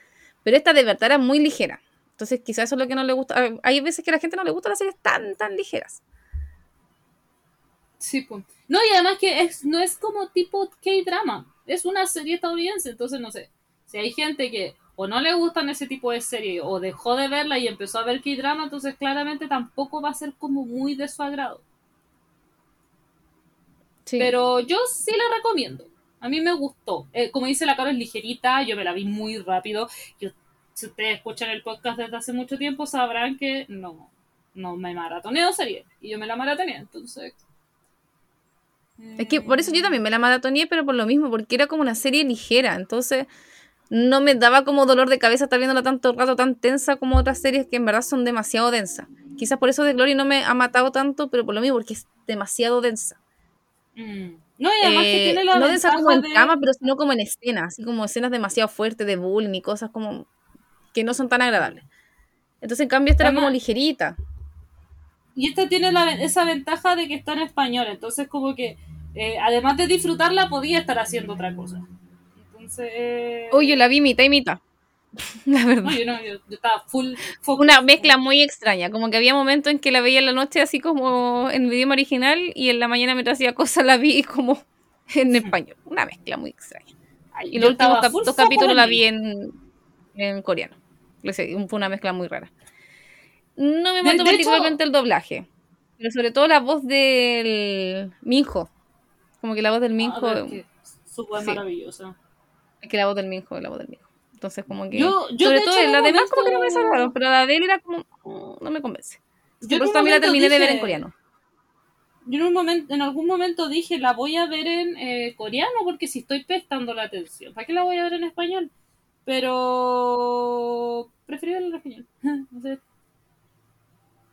pero esta de verdad era muy ligera. Entonces, quizás eso es lo que no le gusta. Hay veces que a la gente no le gusta las series tan, tan ligeras. Sí, pues. No, y además que es, no es como tipo K-drama. Es una serie estadounidense, entonces no sé. Si hay gente que o no le gustan ese tipo de serie o dejó de verla y empezó a ver K-drama, entonces claramente tampoco va a ser como muy de su agrado. Sí. Pero yo sí la recomiendo. A mí me gustó. Eh, como dice la cara, es ligerita. Yo me la vi muy rápido. Yo, si ustedes escuchan el podcast desde hace mucho tiempo, sabrán que no, no me maratoneo serie. Y yo me la maratoneé, entonces. Es que por eso yo también me la maratoneé, pero por lo mismo, porque era como una serie ligera. Entonces no me daba como dolor de cabeza estar viéndola tanto rato, tan tensa como otras series que en verdad son demasiado densas. Quizás por eso de Glory no me ha matado tanto, pero por lo mismo, porque es demasiado densa. Mm. No, y además que Eh, tiene la no densa como en de- trama, pero sino como en escenas, así como escenas demasiado fuertes de bullying y cosas como que no son tan agradables. Entonces, en cambio, esta era como ligerita. Y esta tiene la- esa ventaja de que está en español, entonces como que eh, además de disfrutarla podía estar haciendo otra cosa. Entonces... eh, Uy, yo la vi mitad y mitad. La verdad. No, yo no, yo, yo estaba full focus. Una mezcla muy extraña, como que había momentos en que la veía en la noche así como en el idioma original y en la mañana mientras hacía cosas la vi como en español. Una mezcla muy extraña. Ay, Y los últimos cap- capítulos la vi en, en coreano. Fue una mezcla muy rara. No me mató particularmente el doblaje, pero sobre todo la voz del Minjo. Como que la voz del Ah, Minjo, pero es que su voz es sí. maravillosa. es que la voz del Minjo es la voz del Minjo. Entonces como que... Yo, yo sobre todo la demás como que no me desagradaron, pero la de él era como... No me convence. Yo Por eso también la terminé de ver en coreano. Yo en, un momento, en algún momento dije, la voy a ver en eh, coreano porque si estoy prestando la atención. ¿Para qué la voy a ver en español? Pero preferí en español. no sé.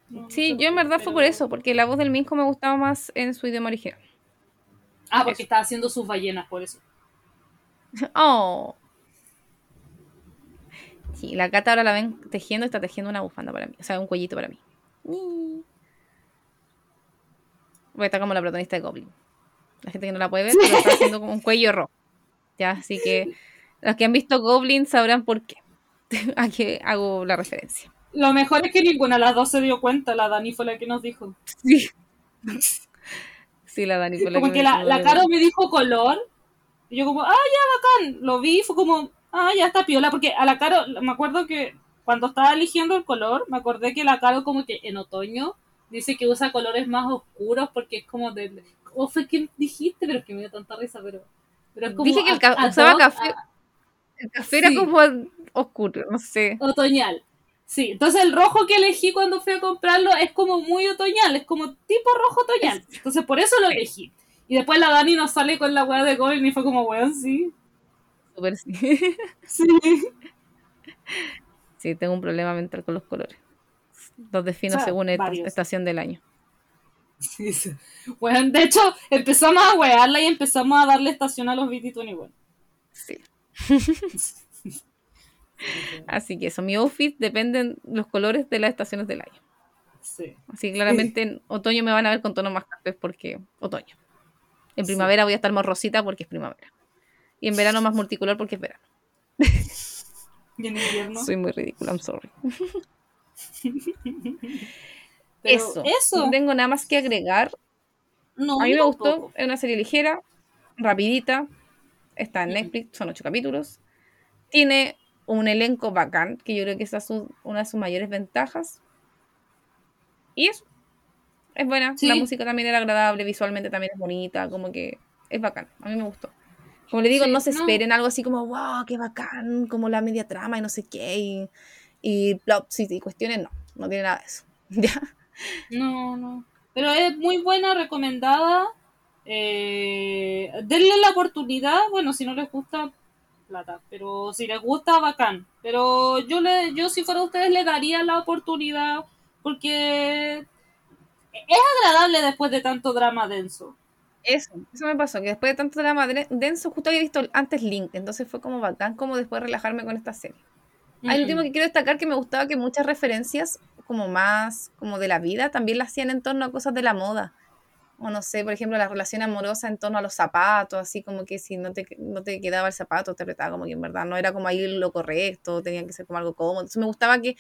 No- no Sí, sé yo en verdad fue pero- por eso, porque la voz del Minjo me gustaba más en su idioma original. Ah, porque eso. estaba haciendo sus ballenas, por eso. Oh. Sí, la Cata ahora la ven tejiendo, está tejiendo una bufanda para mí, o sea, un cuellito para mí. Estar como la protagonista de Goblin. La gente que no la puede ver, pero está haciendo como un cuello rojo. Ya, así que los que han visto Goblin sabrán por qué. A qué hago la referencia. Lo mejor es que ninguna de las dos se dio cuenta. La Dani fue la que nos dijo. Sí. Sí, la Dani fue la como que la, la Caro me dijo color. Y yo como, ah, ya, bacán. Lo vi, fue como, ah, ya está piola. Porque a la Caro, me acuerdo que cuando estaba eligiendo el color, me acordé que la Caro como que en otoño dice que usa colores más oscuros porque es como de... ¿Cómo fue que dijiste? Pero es que me dio tanta risa, pero... pero es como Dije que el ca- usaba café. a- El café era Sí. como oscuro, no sé. otoñal. Sí, entonces el rojo que elegí cuando fui a comprarlo es como muy otoñal, es como tipo rojo otoñal. Entonces por eso lo elegí. Y después la Dani nos sale con la weá de Goblin y fue como, weón, sí. Súper sí. Sí. Sí, tengo un problema mental con los colores. Los defino O sea, según esta estación del año. sí, sí. Bueno, de hecho, empezamos a wearla y empezamos a darle estación a los BT21. Sí. Así que eso, mi outfit dependen los colores de las estaciones del año. Sí. Así que claramente en otoño me van a ver con tonos más cafés porque otoño. En Sí. primavera voy a estar más rosita porque es primavera. Y en verano más multicolor porque es verano. Y en invierno. Soy muy ridícula, I'm sorry. Eso. eso. No tengo nada más que agregar. No, A mí me gustó, es una serie ligera, rapidita, está en. Netflix, son ocho capítulos. Tiene un elenco bacán, que yo creo que esa es su- una de sus mayores ventajas. Y eso, es buena, Sí. la música también era agradable, visualmente también es bonita, como que es bacán, a mí me gustó. Como le digo, Sí, no se no. esperen algo así como, wow, qué bacán, como la media trama y no sé qué, y, y plots y, y cuestiones, no, no tiene nada de eso. ¿Ya? No, no. Pero es muy buena, recomendada. Eh, denle la oportunidad. Bueno, si no les gusta, plata. Pero si les gusta, bacán. Pero yo, le, yo si fuera ustedes, le daría la oportunidad porque es agradable después de tanto drama denso. Eso, eso me pasó, que después de tanto drama denso, justo había visto antes Link, entonces fue como bacán como después relajarme con esta serie. Hay Mm. último que quiero destacar que me gustaba que muchas referencias como más como de la vida también las hacían en torno a cosas de la moda. O no sé, por ejemplo, la relación amorosa en torno a los zapatos, así como que si no te, no te quedaba el zapato, te apretaba como que en verdad no era como ahí lo correcto, tenía que ser como algo cómodo. Entonces me gustaba que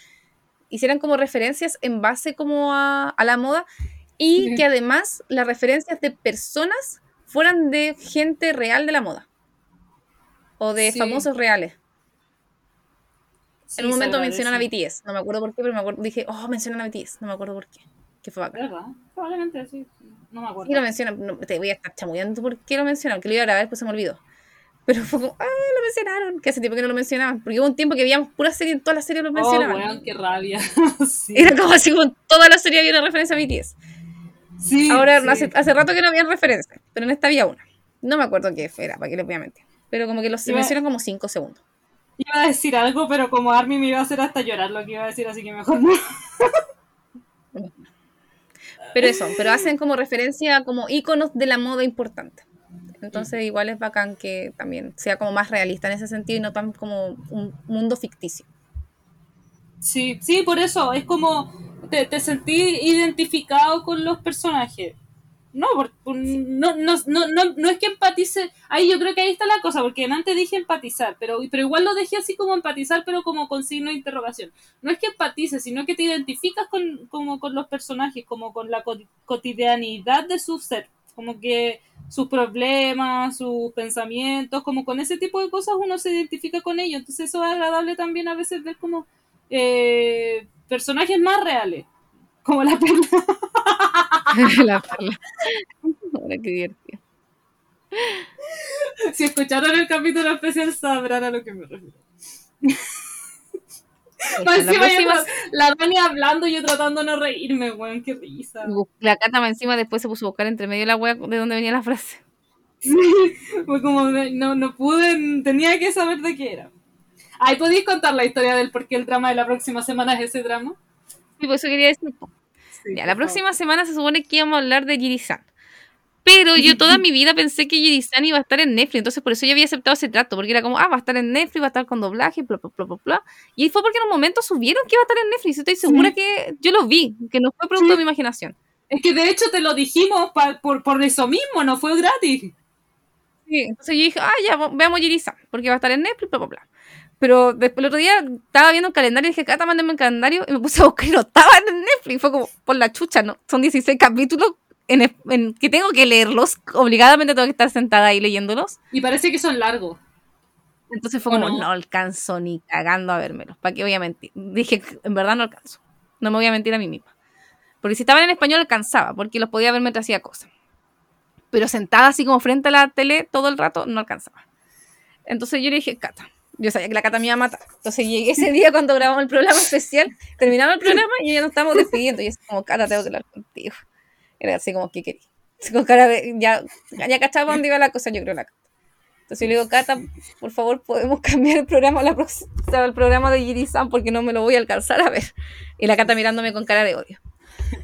hicieran como referencias en base como a, a la moda y Sí. que además las referencias de personas fueran de gente real de la moda. O de Sí. famosos reales. Sí, En un momento mencionan a BTS, no me acuerdo por qué, pero me acuerdo, dije, oh, mencionan a BTS, no me acuerdo por qué. Que fue bacán. ¿Verdad? Probablemente sí. No me acuerdo. Sí lo mencionan, no, te voy a estar chamullando por qué lo mencionan, que lo iba a grabar, pues se me olvidó. Pero fue como, ah, lo mencionaron, que hace tiempo que no lo mencionaban, porque hubo un tiempo que veíamos pura serie, en todas las series lo Oh, mencionaban. weón, qué rabia. sí. Era como así, como toda la serie había una referencia a BTS. Sí, Ahora, sí. hace, hace rato que no habían referencias, pero en esta había una. No me acuerdo qué era, para qué les voy a mentir. Pero como que los Iba- mencionan como 5 segundos. Iba a decir algo, pero como Army me iba a hacer hasta llorar lo que iba a decir, así que mejor no. Pero eso, pero hacen como referencia como íconos de la moda importante. Entonces igual es bacán que también sea como más realista en ese sentido y no tan como un mundo ficticio. Sí, sí, por eso, es como te, te sentí identificado con los personajes. No, no, no, no, no, no es que empatice, ahí yo creo que ahí está la cosa, porque antes dije empatizar, pero, pero igual lo dejé así como empatizar, pero como con signo de interrogación. No es que empatices, sino que te identificas con, como con los personajes, como con la co- cotidianidad de su ser, como que sus problemas, sus pensamientos, como con ese tipo de cosas uno se identifica con ellos, entonces eso es agradable también a veces ver como eh, personajes más reales, como la perla. la perla. Ahora qué divertido. Si escucharon el capítulo especial sabrán a lo que me refiero. Más encima próxima, tra- la Dani hablando y yo tratando de no reírme, weón, qué risa. la Cata más encima después se puso a buscar entre medio de la wea de dónde venía la frase. Fue como, de- no, no pude, tenía que saber de qué era. Ay, ¿podéis contar la historia del por qué el drama de la próxima semana es ese drama? Y por eso quería decir. Sí, Ya, la próxima semana se supone que íbamos a hablar de Jiri-san. Pero yo toda mi vida pensé que Jiri-san iba a estar en Netflix, entonces por eso yo había aceptado ese trato, porque era como, ah, va a estar en Netflix, va a estar con doblaje, bla, bla, bla, bla, bla. Y fue porque en un momento subieron que iba a estar en Netflix, estoy segura Sí. que yo lo vi, que no fue producto Sí. de mi imaginación. Es que de hecho te lo dijimos pa- por, por eso mismo, no fue gratis. Sí, entonces yo dije, ah, ya, veamos Jiri-san, porque va a estar en Netflix, bla, bla, bla. Pero después el otro día estaba viendo el calendario y dije, Cata, mándame el calendario, y me puse a buscar y no estaba en Netflix. Fue como, por la chucha, ¿no? Son 16 capítulos en, en que tengo que leerlos, obligadamente tengo que estar sentada ahí leyéndolos. Y parece que son largos. Entonces fue ¿O como, no? no? alcanzo ni cagando a vérmelos. ¿Para qué voy a mentir? Dije, en verdad no alcanzo. No me voy a mentir a mí misma. Porque si estaban en español alcanzaba, porque los podía ver mientras hacía cosas. Pero sentada así como frente a la tele todo el rato, no alcanzaba. Entonces yo le dije, Cata. Yo sabía que la Cata me iba a matar. Entonces llegué ese día cuando grabamos el programa especial, terminamos el programa y ya nos estábamos despidiendo. Y es como, Cata, tengo que hablar contigo. Era así como, ¿qué quería? Con cara de, ya, ya cachaba dónde iba la cosa, yo creo la Cata. Entonces yo le digo, Cata, por favor, podemos cambiar el programa, la el programa de Giri-san porque no me lo voy a alcanzar a ver. Y la Cata mirándome con cara de odio.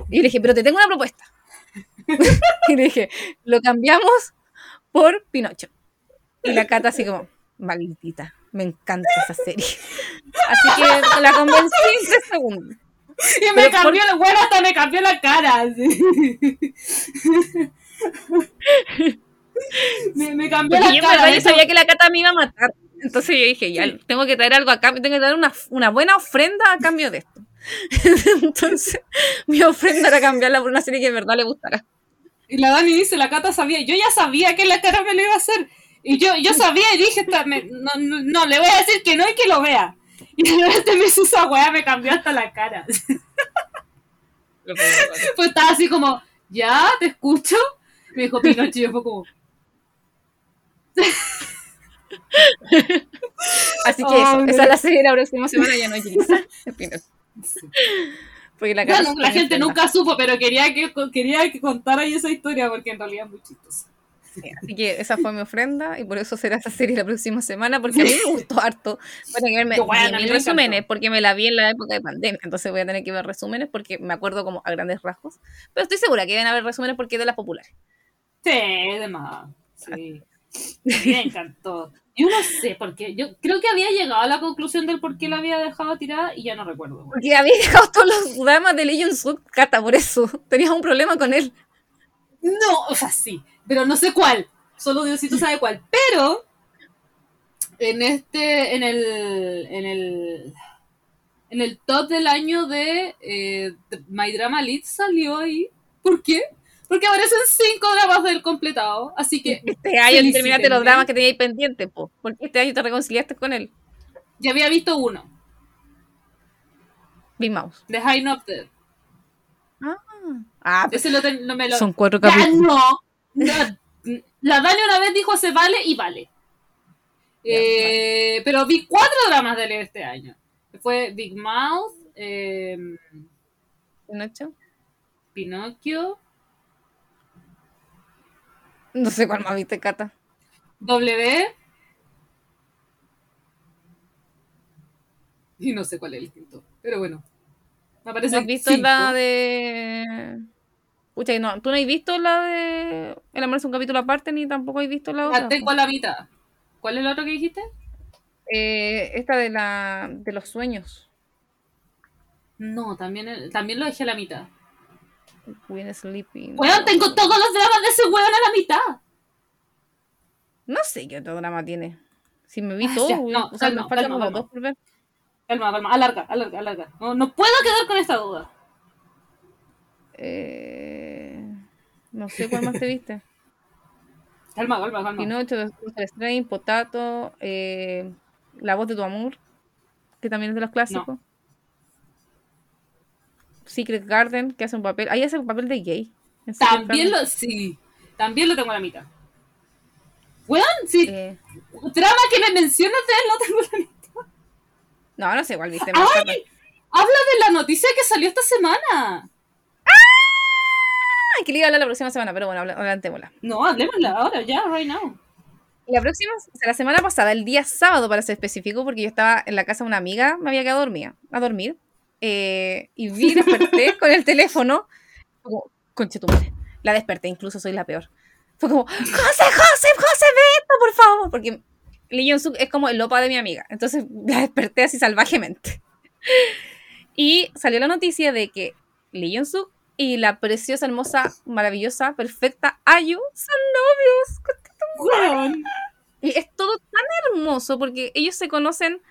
Y le dije, pero te tengo una propuesta. y le dije, lo cambiamos por Pinocho. Y la Cata así como, maldita, me encanta esa serie. Así que la convencí en tres segundos. Y me Pero cambió, la bueno, hasta me cambió la cara. me, me cambió Porque la yo cara. verdad yo sabía que la Cata me iba a matar. Entonces yo dije, ya, tengo que traer algo a cambio, tengo que traer una, una buena ofrenda a cambio de esto. Entonces, mi ofrenda era cambiarla por una serie que de verdad le gustara. Y la Dani dice, la Cata sabía. Yo ya sabía que la cara me lo iba a hacer. Y yo, yo sabía y dije, "Esta- me- no, no, no, le voy a decir que no y que lo vea. Y de repente me hizo esa weá, me cambió hasta la cara. Pues estaba así como, ya, te escucho. Me dijo Pinocho y yo fue como, Así que Oh, eso, esa es la serie de la próxima semana, ya no hay Gilisa. Porque la, gente nunca supo, pero quería que, quería que contara ahí esa historia porque en realidad es muy chistosa. Sí, así que esa fue mi ofrenda y por eso será esa serie la próxima semana porque a mí me gustó harto. Voy a tener que verme Qué buena, mil a mí me resúmenes porque me la vi en la época de pandemia, entonces voy a tener que ver resúmenes porque me acuerdo como a grandes rasgos. Pero estoy segura que deben haber resúmenes porque es de las populares. Sí, de más. Sí. Me encantó. Yo no sé por qué. Yo creo que había llegado a la conclusión del por qué la había dejado tirada y ya no recuerdo. Porque había dejado todos los dramas de Legion Sub, Cata, por eso. Tenías un problema con él. No, o sea, sí, pero no sé cuál. Solo Diosito sabe cuál. Pero en este, en el, en el, en el top del año de, eh, My Drama Lead salió ahí. ¿Por qué? Porque aparecen cinco dramas del completado. Así que Este año terminaste los dramas que teníais pendientes, po. Porque este año te reconciliaste con él. ya había visto uno, Big Mouse. The High Not Dead. Ah, pues Ese lo ten- no me lo... son cuatro Ya capítulos. no. No. La Dani una vez dijo se vale y vale. Eh, pero vi cuatro dramas de él este año. Fue Big Mouth, eh, Pinocho. Pinocchio, No sé cuál más viste, Cata. W. Y no sé cuál es el quinto. Pero bueno. Me ¿No parece has visto la de. Pucha, y no, tú no has visto la de. El amor es un capítulo aparte, ni tampoco has visto la otra. La tengo a la mitad. ¿Cuál es la otra que dijiste? Eh, esta de la de los sueños. No, también, también lo dejé a la mitad. When Sleeping. Weón, tengo todos los dramas de ese weón a la mitad. No sé qué otro drama tiene. Si me vi Ah, todo, ya, no, o sea, calma, me faltan calma. dos por ver. Calma, calma, alarga, alarga, alarga. No, no puedo quedar con esta duda. Eh, no sé cuál más te viste. Calma, calma, calma. Pinocho, Doctor Strange, Potato, eh, La voz de tu amor, que también es de los clásicos. Secret Garden, que hace un papel. Ahí hace un papel de gay. También lo, sí, también lo tengo a la mitad. Weón, sí, Eh, drama que me mencionas de él no tengo la mitad. no, no sé cuál viste. ¡Ay! Habla de la noticia que salió esta semana. Ay, que le iba a hablar la próxima semana, pero bueno, habla- adelantémosla. No, hablemosla ahora, ya, right now. La próxima, o sea, la semana pasada, el día sábado para ser específico, porque yo estaba en la casa de una amiga, me había quedado dormida, a dormir, eh, y vi, desperté con el teléfono, como, conche tu madre. La desperté, incluso soy la peor. Fue como, José, José, José, ve esto, por favor, porque Lee Jong Suk es como el lopa de mi amiga, entonces la desperté así salvajemente. Y salió la noticia de que Lee Jong Suk y la preciosa, hermosa, maravillosa, perfecta Ayu son novios. Y es todo tan hermoso porque ellos se conocen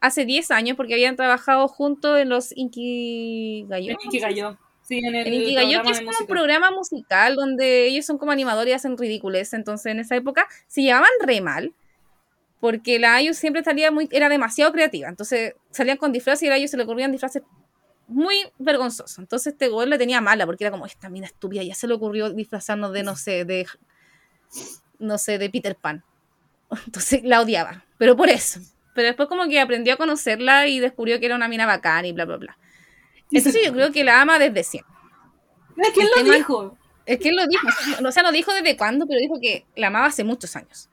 hace 10 años porque habían trabajado juntos en los Inkigayo. En Ikigayo. Sí, en el En Inkigayo, que es como un programa musical donde ellos son como animadores y hacen ridículos. Entonces, en esa época se llevaban re mal porque la Ayu siempre salía muy, era demasiado creativa. Entonces, salían con disfraces y a la Ayu se le ocurrían disfraces muy vergonzosos. Entonces, este güey le tenía mala porque era como, esta mina estúpida, ya se le ocurrió disfrazarnos de, no sé, de, no sé, de Peter Pan. Entonces, la odiaba, pero por eso. Pero después como que aprendió a conocerla y descubrió que era una mina bacán y bla, bla, bla. Entonces yo creo que la ama desde siempre. Es que él lo dijo. Es que él lo dijo, o sea, no dijo desde cuándo, pero dijo que la amaba hace muchos años.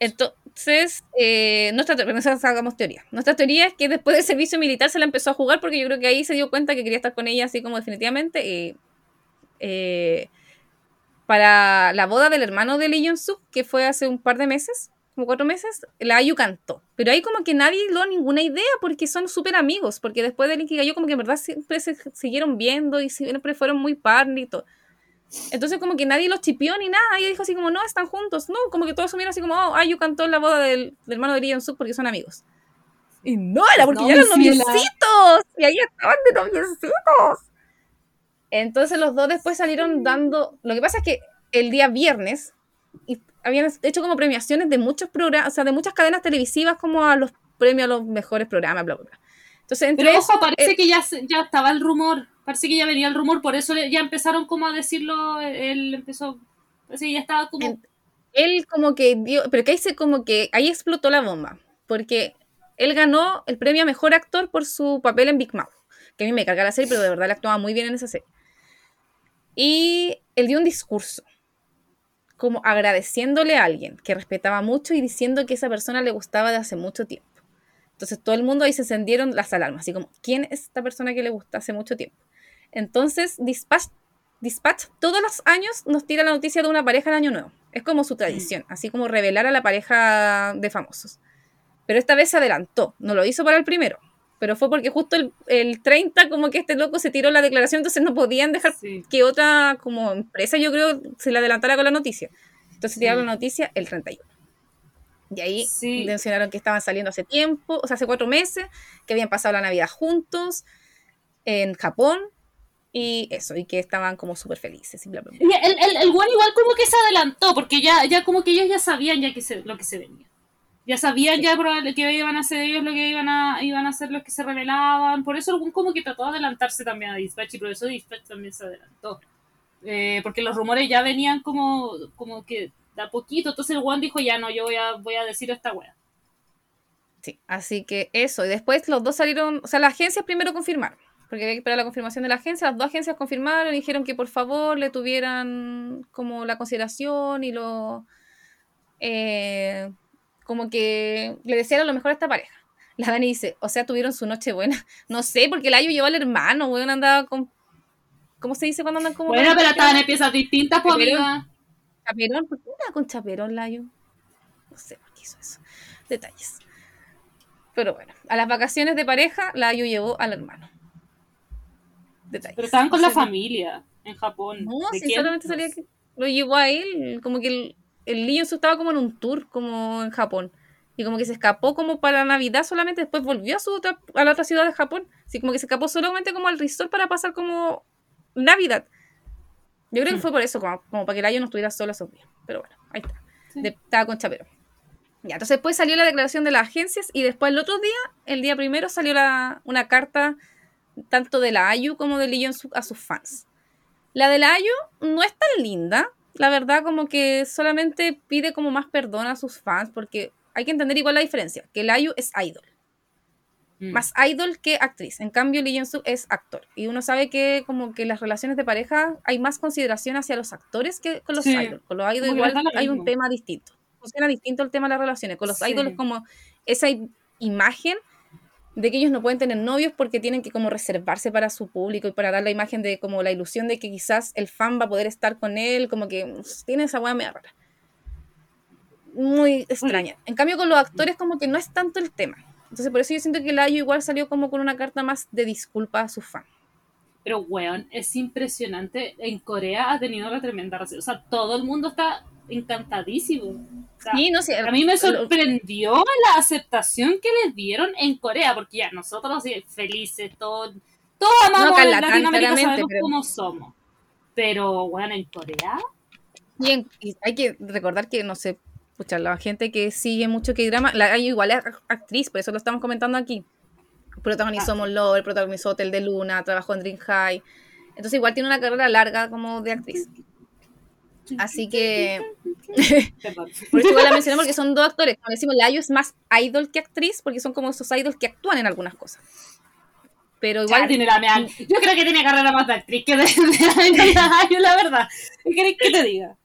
Entonces, eh, nuestra teoría, hagamos teoría. Nuestra teoría es que después del servicio militar se la empezó a jugar porque yo creo que ahí se dio cuenta que quería estar con ella así como definitivamente. eh, eh, para la boda del hermano de Lee Jong Suk, que fue hace un par de meses, como cuatro meses, la Ayu cantó. Pero ahí como que nadie lo ninguna idea porque son súper amigos, porque después del Inkigayo como que en verdad siempre se siguieron viendo y siempre fueron muy partner y todo. Entonces como que nadie los chipió ni nada. Y dijo así como, no, están juntos. No, como que todos asumieron así como, oh, Ayu cantó en la boda del, del hermano de Lee Suk porque son amigos. Y no, era porque No, ya eran noviecitos. Y ahí estaban de noviecitos. Entonces los dos después salieron dando... Lo que pasa es que el día viernes y habían hecho como premiaciones de muchos programas, o sea, de muchas cadenas televisivas como a los premios a los mejores programas, bla, bla, bla. Entonces, entre Pero eso, ojo, parece eh, que ya, ya estaba el rumor. Parece que ya venía el rumor, por eso ya empezaron como a decirlo. Él empezó. Parece que ya estaba como. Él como que dio, pero que se como que ahí explotó la bomba, porque él ganó el premio a mejor actor por su papel en Big Mouth, que a mí me carga la serie, pero de verdad le actuaba muy bien en esa serie. Y él dio un discurso como agradeciéndole a alguien que respetaba mucho y diciendo que esa persona le gustaba de hace mucho tiempo. Entonces todo el mundo ahí se encendieron las alarmas, así como, ¿quién es esta persona que le gusta hace mucho tiempo? Entonces Dispatch, Dispatch todos los años nos tira la noticia de una pareja en Año Nuevo. Es como su tradición, así como revelar a la pareja de famosos. Pero esta vez se adelantó, no lo hizo para el primero, pero fue porque justo el, el 30 como que este loco se tiró la declaración, entonces no podían dejar Sí. que otra como empresa, yo creo, se le adelantara con la noticia. Entonces tiraron la noticia el 31. Y ahí Sí. mencionaron que estaban saliendo hace tiempo, o sea, hace cuatro meses, que habían pasado la Navidad juntos en Japón y eso, y que estaban como súper felices y bla, bla, bla. Y El, el, el weón igual como que se adelantó, porque ya, ya como que ellos ya sabían ya que se, lo que se venía. Ya sabían ya que iban a hacer ellos lo que iban a, iban a hacer los que se revelaban. Por eso algún como que trató de adelantarse también a Dispatch y por eso Dispatch también se adelantó. Eh, porque los rumores ya venían como, como que de a poquito. Entonces el Juan dijo, ya no, yo voy a, voy a decir esta wea. Sí, así que eso, y después los dos salieron, o sea, las agencias primero confirmaron, porque había que esperar la confirmación de la agencia, las dos agencias confirmaron y dijeron que por favor le tuvieran como la consideración y lo, eh, como que le desearon lo mejor a esta pareja. La Dani dice, o sea, tuvieron su noche buena. No sé, porque el Ayu llevó al hermano, weón, andaba con, ¿cómo se dice cuando andan como... Bueno, pero estaban en piezas distintas, pues amiga. Chaperón, ¿por qué andaba con chaperón Layo? No sé por qué hizo eso. Detalles. Pero bueno, a las vacaciones de pareja, Layo llevó al hermano. Detalles. Pero estaban con la O sea, familia en Japón. No, ¿De si quién? solamente salía que lo llevó a él, como que el, el Yeon-soo estaba como en un tour, como en Japón. Y como que se escapó como para Navidad solamente, después volvió a, su otra, a la otra ciudad de Japón. Así como que se escapó solamente como al resort para pasar como Navidad. Yo creo que Hmm. fue por eso, como, como para que Layo no estuviera solo esos días. Pero bueno, ahí está. Sí. De- estaba con Chapero. Ya, entonces después salió la declaración de las agencias y después el otro día, el día primero, salió la, una carta tanto de la Ayu como de Lee Yeon-suk a sus fans. La de la Ayu no es tan linda, la verdad como que solamente pide como más perdón a sus fans porque hay que entender igual la diferencia, que la Ayu es idol, Mm. más idol que actriz. En cambio, Lee Yeon-suk es actor. Y uno sabe que como que las relaciones de pareja hay más consideración hacia los actores que con los Sí. idols. Con los idols igual hay un tema distinto. Funciona distinto el tema de las relaciones. Con los Sí. idols como esa imagen de que ellos no pueden tener novios porque tienen que como reservarse para su público y para dar la imagen de como la ilusión de que quizás el fan va a poder estar con él, como que tiene esa hueá media rara. Muy extraña. En cambio con los actores como que no es tanto el tema. Entonces por eso yo siento que Layo igual salió como con una carta más de disculpa a sus fans. Pero, weón, es impresionante. En Corea ha tenido una tremenda recepción. O sea, todo el mundo está encantadísimo. O sea, Sí, no sé. a mí me sorprendió la aceptación que les dieron en Corea, porque ya nosotros felices, todos, todos amamos acá en Latinoamérica, sabemos pero- cómo somos. Pero, bueno, en Corea, Y, en- y hay que recordar que, no sé, escuchar la gente que sigue mucho K-drama, la Ayu igual es ac- actriz, por eso lo estamos comentando aquí. Protagonizó Ah. Mon Lover, protagonizó Hotel de Luna, trabajó en Dream High. Entonces igual tiene una carrera larga como de actriz. Así que, por eso igual la mencioné porque son dos actores. Como decimos, la Ayu es más idol que actriz porque son como esos idols que actúan en algunas cosas. Pero Igual tiene la meal. Yo creo que tiene carrera más de actriz que de, de, de- la verdad. ¿Qué querés que te diga?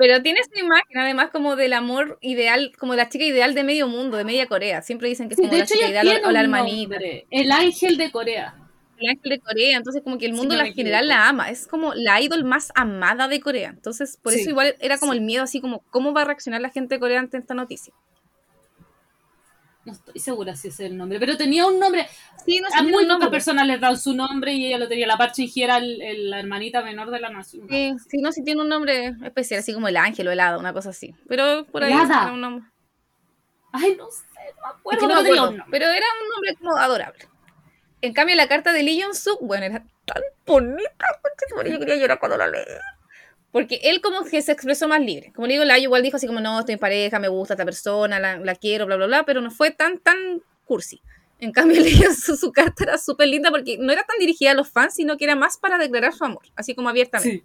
pero tiene esa imagen además como del amor ideal, como la chica ideal de medio mundo, de media Corea. Siempre dicen que es Sí, como de la hecho, chica ideal o, la hermanita. El ángel de Corea. El ángel de Corea, entonces como que el Si mundo no la me general la ama, es como la idol más amada de Corea, entonces por Sí, eso igual era como sí. el miedo así como cómo va a reaccionar la gente de Corea ante esta noticia. No estoy segura si ese es el nombre, pero tenía un nombre. Sí, no sé A muy pocas personas les dan su nombre y ella lo tenía. La Parche era el- el- la hermanita menor de la nación. Sí, sí, no, sí tiene un nombre especial, así como el ángel o el hada, una cosa así. Pero por ahí era un nombre. Ay, no sé, no me Es acuerdo. que no me acuerdo, pero era un nombre como adorable. En cambio, la carta de Lee Jong-suk, bueno, era tan bonita, su yo quería llorar cuando la leí. Porque él como que se expresó más libre. Como le digo, la Ayu igual dijo así como, no, estoy en pareja, me gusta esta persona, la, la quiero, bla, bla, bla, pero no fue tan, tan cursi. En cambio, Lee Jong-suk, su carta era súper linda porque no era tan dirigida a los fans, sino que era más para declarar su amor, así como abiertamente. Sí.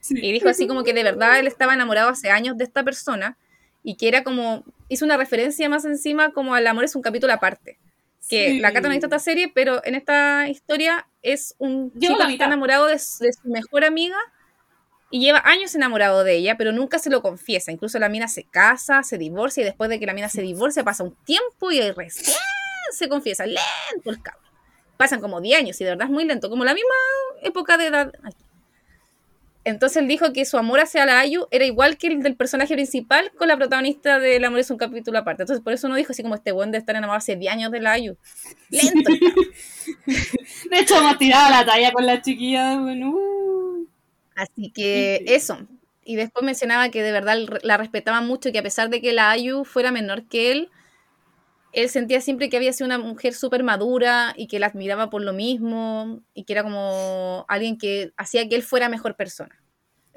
Sí. Y dijo así como que de verdad él estaba enamorado hace años de esta persona y que era como, hizo una referencia más encima como al amor es un capítulo aparte. Que Sí. la Cata no ha visto esta serie, pero en esta historia es un Llevo chico que está enamorado de, su- de su mejor amiga Y lleva años enamorado de ella, pero nunca se lo confiesa. Incluso la mina se casa, se divorcia y después de que la mina se divorcia pasa un tiempo y recién se confiesa. Lento el cabrón. Pasan como 10 años y de verdad es muy lento, como la misma época de edad. aquí. Entonces él dijo que su amor hacia la Ayu era igual que el del personaje principal con la protagonista del amor es un capítulo aparte. Entonces por eso no dijo así como este buen de estar enamorado hace 10 años de la Ayu. Lento. De hecho, hemos tirado la talla con la chiquilla. Bueno, uh. Así que eso. Y después mencionaba que de verdad la respetaba mucho y que a pesar de que la Ayu fuera menor que él, él sentía siempre que había sido una mujer súper madura y que la admiraba por lo mismo y que era como alguien que hacía que él fuera mejor persona.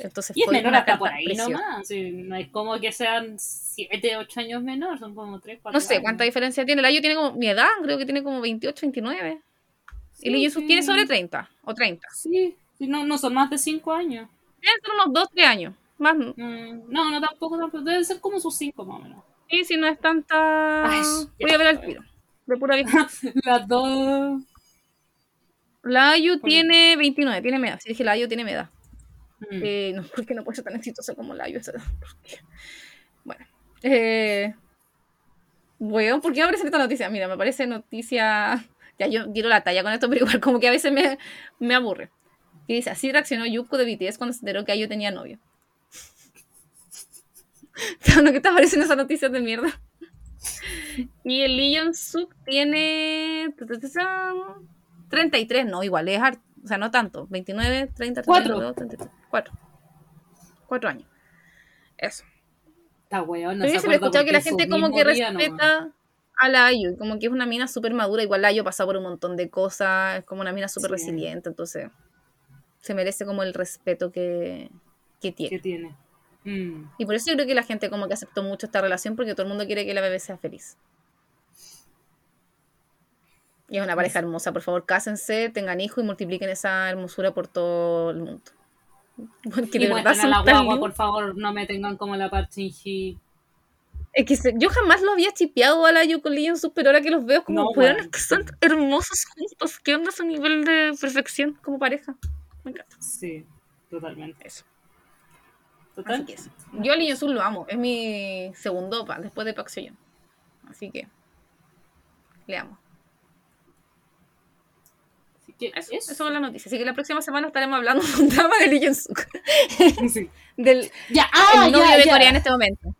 Entonces Y es menor hasta por ahí preciosa. nomás. sí, no es como que sean 7, 8 años menor, son como 3, 4 No sé cuánta diferencia tiene. La Ayu tiene como mi edad, creo que tiene como 28, 29. y Lee Jung-suk tiene sobre 30 o 30. Sí, sí, no, no son más de 5 años. Deben ser unos 2, 3 años. Más, Mm, No, no, tampoco, tampoco. Deben ser como sus 5 más o menos. sí, si no es tanta. Ay, Voy a ver al tiro. De pura vista. Las dos. La Ayu tiene 29, tiene mi edad. Si dije la Ayu tiene mi edad. Mm. Eh, no, porque no puede ser tan exitosa como la Ayu. esa edad? ¿Por qué? Bueno. Eh, ¿por qué me aparece esta noticia? Mira, me aparece noticia... Ya yo tiro la talla con esto, pero igual como que a veces me, me aburre. Y dice, así reaccionó Yuko de BTS cuando se enteró que Ayu tenía novio. ¿Qué te aparecen esas noticias de mierda? Y el Lee Jong-suk tiene... 33, no, igual, es harto. O sea, no tanto. 29, 30, Cuatro. 32, 33. 4. 4 años. Eso. Está weón, no Pero se yo siempre he escuchado que la gente como que nomás. respeta a la Ayu, como que es una mina súper madura, igual la Ayu ha pasado por un montón de cosas, es como una mina súper Sí. resiliente, entonces se merece como el respeto que, que tiene. que tiene. Mm. Y por eso yo creo que la gente como que aceptó mucho esta relación, porque todo el mundo quiere que la bebé sea feliz. Y es una pareja hermosa, por favor, cásense, tengan hijos y multipliquen esa hermosura por todo el mundo. Porque Y de verdad muestren a son la guagua, por favor, no me tengan como la Parchinji. Es que se- yo jamás lo había chipeado a la Yu con Lee Jong-suk, pero ahora que los veo como No, es que son hermosos juntos. ¿Qué onda su nivel de perfección como pareja? Me encanta Sí, totalmente. eso. Total. Así que eso. Yo a Lee Jong-suk lo amo. Es mi segundo opa después de Park. Así que le amo. Eso, eso. es la noticia. Así que la próxima semana estaremos hablando de un drama de Lee Jong-suk. Sí. Del Ya, ah, el novio ya, de ya. Corea en este momento.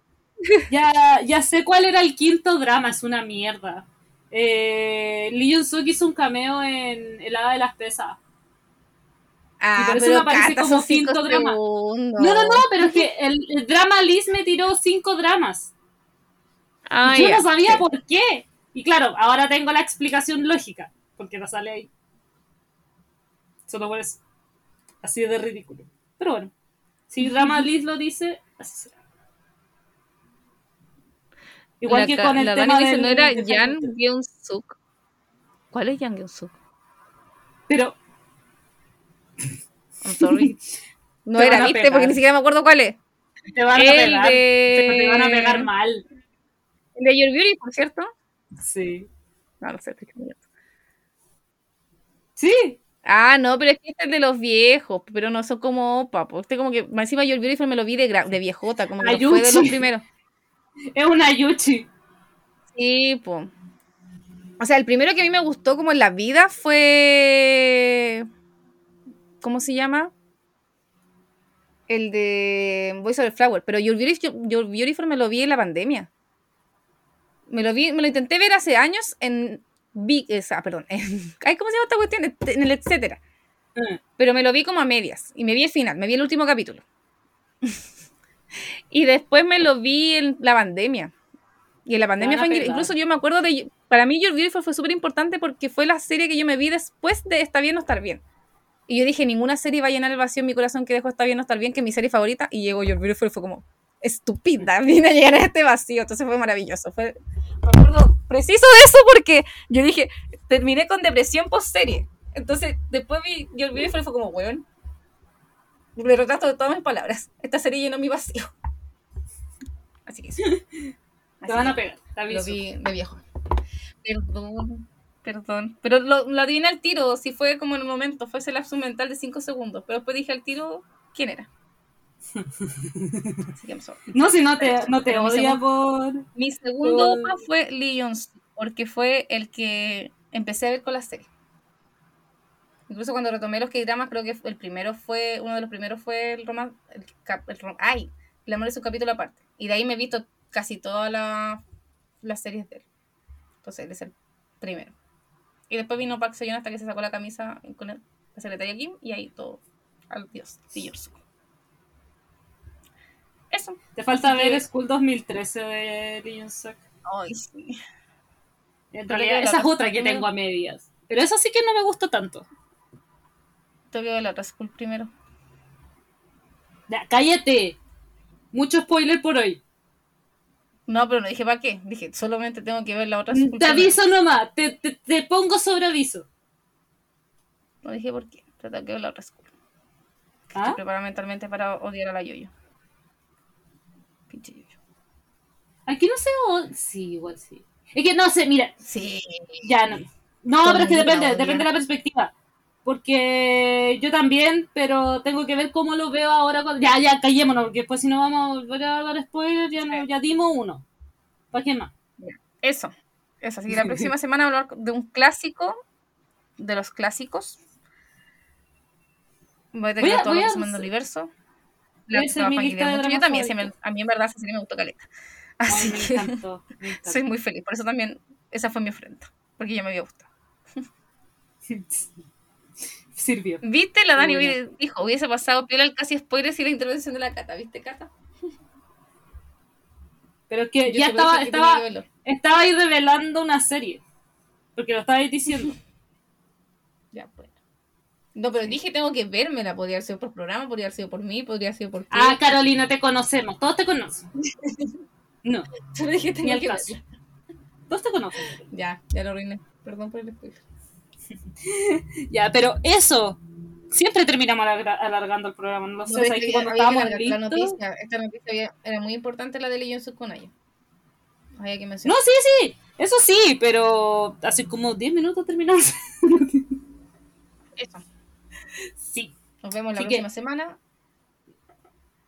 Ya, ya sé cuál era el quinto drama, es una mierda. Eh, Lee Jun-suk hizo un cameo en El Hada de las Pesas. Ah, por eso pero me aparece Cata, como quinto drama. segundos. No, no, no, pero es que el, el drama Liz me tiró cinco dramas. Ah, Y yo no sabía sí. por qué. Y claro, ahora tengo la explicación lógica, porque no sale ahí. Solo por eso. Así de ridículo. Pero bueno, si drama Liz lo dice, así será. Igual La que con el la tema dice, del, ¿no era Jan. Geun-suk? ¿Cuál es Jan Geun-suk? Pero I'm sorry. No Te era, a ¿viste? Porque ni siquiera me acuerdo cuál es. te van a El pegar. de- te van a pegar mal. El de Your Beauty, por cierto. Sí. No, no sé. Sí. Ah, no, pero es que este es de los viejos, pero no son como opa. po. Este como que, más encima Your Beautiful me lo vi de, de viejota, como que fue de los primeros. Es una Yuchi. Sí, pues. O sea, el primero que a mí me gustó como en la vida fue. ¿Cómo se llama? El de Voice of the Flower. Pero Your Beautiful, Your Beautiful me lo vi en la pandemia. Me lo vi, me lo intenté ver hace años en. Vi, esa, perdón. En, ay, ¿Cómo se llama esta cuestión? En el etcétera. Mm. Pero me lo vi como a medias. Y me vi el final, me vi el último capítulo. y después me lo vi en la pandemia. Y en la pandemia van a fue incluso yo me acuerdo de para mí Your Beautiful fue súper importante porque fue la serie que yo me vi después de Está bien o estar bien. Y yo dije, ninguna serie va a llenar el vacío en mi corazón que dejó Está bien o estar bien, que es mi serie favorita. Y llegó Your Beautiful y fue como, estúpida, vine a llegar a este vacío. Entonces fue maravilloso. Fue, me acuerdo preciso de eso porque yo dije, terminé con depresión post serie. Entonces después vi Your Beautiful y fue como, weón, me retrato de todas mis palabras. Esta serie llenó mi vacío. Así que eso. Te van a pegar. Te Lo aviso. vi de viejo. Perdón, perdón. Pero lo, lo adiviné al tiro, si fue como en el momento, fue ese lapso mental de 5 segundos. Pero después dije al tiro quién era. No, si no te, no te mi odia por. Mi segundo. OPA fue Lee Jong-suk, porque fue el que empecé a ver con la serie. Incluso cuando retomé los K-dramas, creo que el primero fue, uno de los primeros fue el romance, el, cap- el rom- ay, el amor es un capítulo aparte. Y de ahí me he visto casi todas la- las series de él. Entonces él es el primero. Y después vino Park Seo-yeon hasta que se sacó la camisa con el- la secretaria Kim y ahí todo, al dios. Eso. Te falta Así que- ver School 2013 de Jong-suk. Ay, sí. En realidad, esa es otra que tengo a medias. Pero esa sí que no me gustó tanto. Tengo que ver la otra school primero. Ya, cállate. Mucho spoiler por hoy. No, pero no dije para qué. Dije, solamente tengo que ver la otra school Te primero. aviso nomás. Te, te, te pongo sobre aviso. No dije por qué, pero tengo que ver la otra school. ¿Ah? Estoy preparada mentalmente para odiar a la Yoyo. Pinche Yoyo. Aquí no sé. o- Sí, igual sí. Es que no sé, mira. Sí. Ya no. No, pero es que el depende, depende de la perspectiva. Porque yo también, pero tengo que ver cómo lo veo ahora. cuando- Ya, ya, callémonos, porque después si no vamos a volver a dar spoilers, ya, no, ya dimos uno. ¿Para qué más? Eso. Eso. Así que la próxima semana voy a hablar de un clásico. De los clásicos. Voy a tener Voy a- todo voy lo a que hacer- universo. Mi lista de mucho. Yo también, sí, me- favoritos. a mí en verdad esa serie me gustó caleta. Ay, Así me que encantó. me encantó. soy muy feliz. Por eso también esa fue mi ofrenda. Porque ya me había gustado. Sirvió. ¿Viste? La Dani Bueno. dijo, hubiese pasado piola el casi spoilers y la intervención de la Cata. ¿Viste, Cata? Pero es que Yo ya estaba, que estaba, estaba ahí revelando una serie. Porque lo estabais diciendo. Ya, bueno. No, pero dije tengo que vérmela. Podría haber sido por programa, podría haber sido por mí, podría haber sido por ti. Ah, Carolina, te conocemos. Todos te conocen. No, Pero dije tengo al que verla. Todos te conocen. Ya, ya lo arruiné. Perdón por el spoiler. Ya, pero eso. Siempre terminamos alarga- alargando el programa. No lo sé, No, es ¿sabes que cuando estábamos la noticia. Esta noticia era muy importante, la de Legion Sukunayo. Había que No, mencionar. sí, sí. Eso sí, pero hace como 10 minutos terminamos. Eso. Nos vemos la que- próxima semana.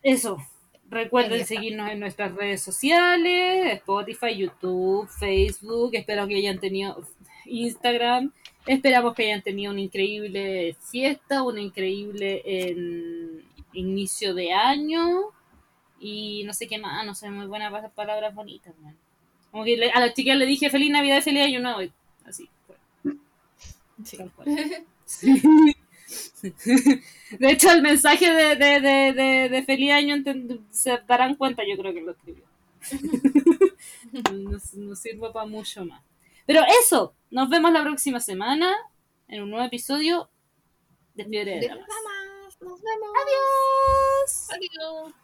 eso. Recuerden seguirnos en nuestras redes sociales, Spotify, YouTube, Facebook. Espero que hayan tenido Instagram. Esperamos que hayan tenido una increíble fiesta, una increíble en- inicio de año. Y no sé qué más, no sé, muy buenas pa- palabras bonitas. man. Como que a las chicas le dije feliz Navidad feliz año nuevo. Así. Sí. Tal cual. Sí. De hecho, el mensaje de, de, de, de, de feliz año se darán cuenta, yo creo que lo escribió. No, no sirve para mucho más. Pero eso, nos vemos la próxima semana en un nuevo episodio de Fiebre de dramas. Nos vemos. Adiós. Adiós.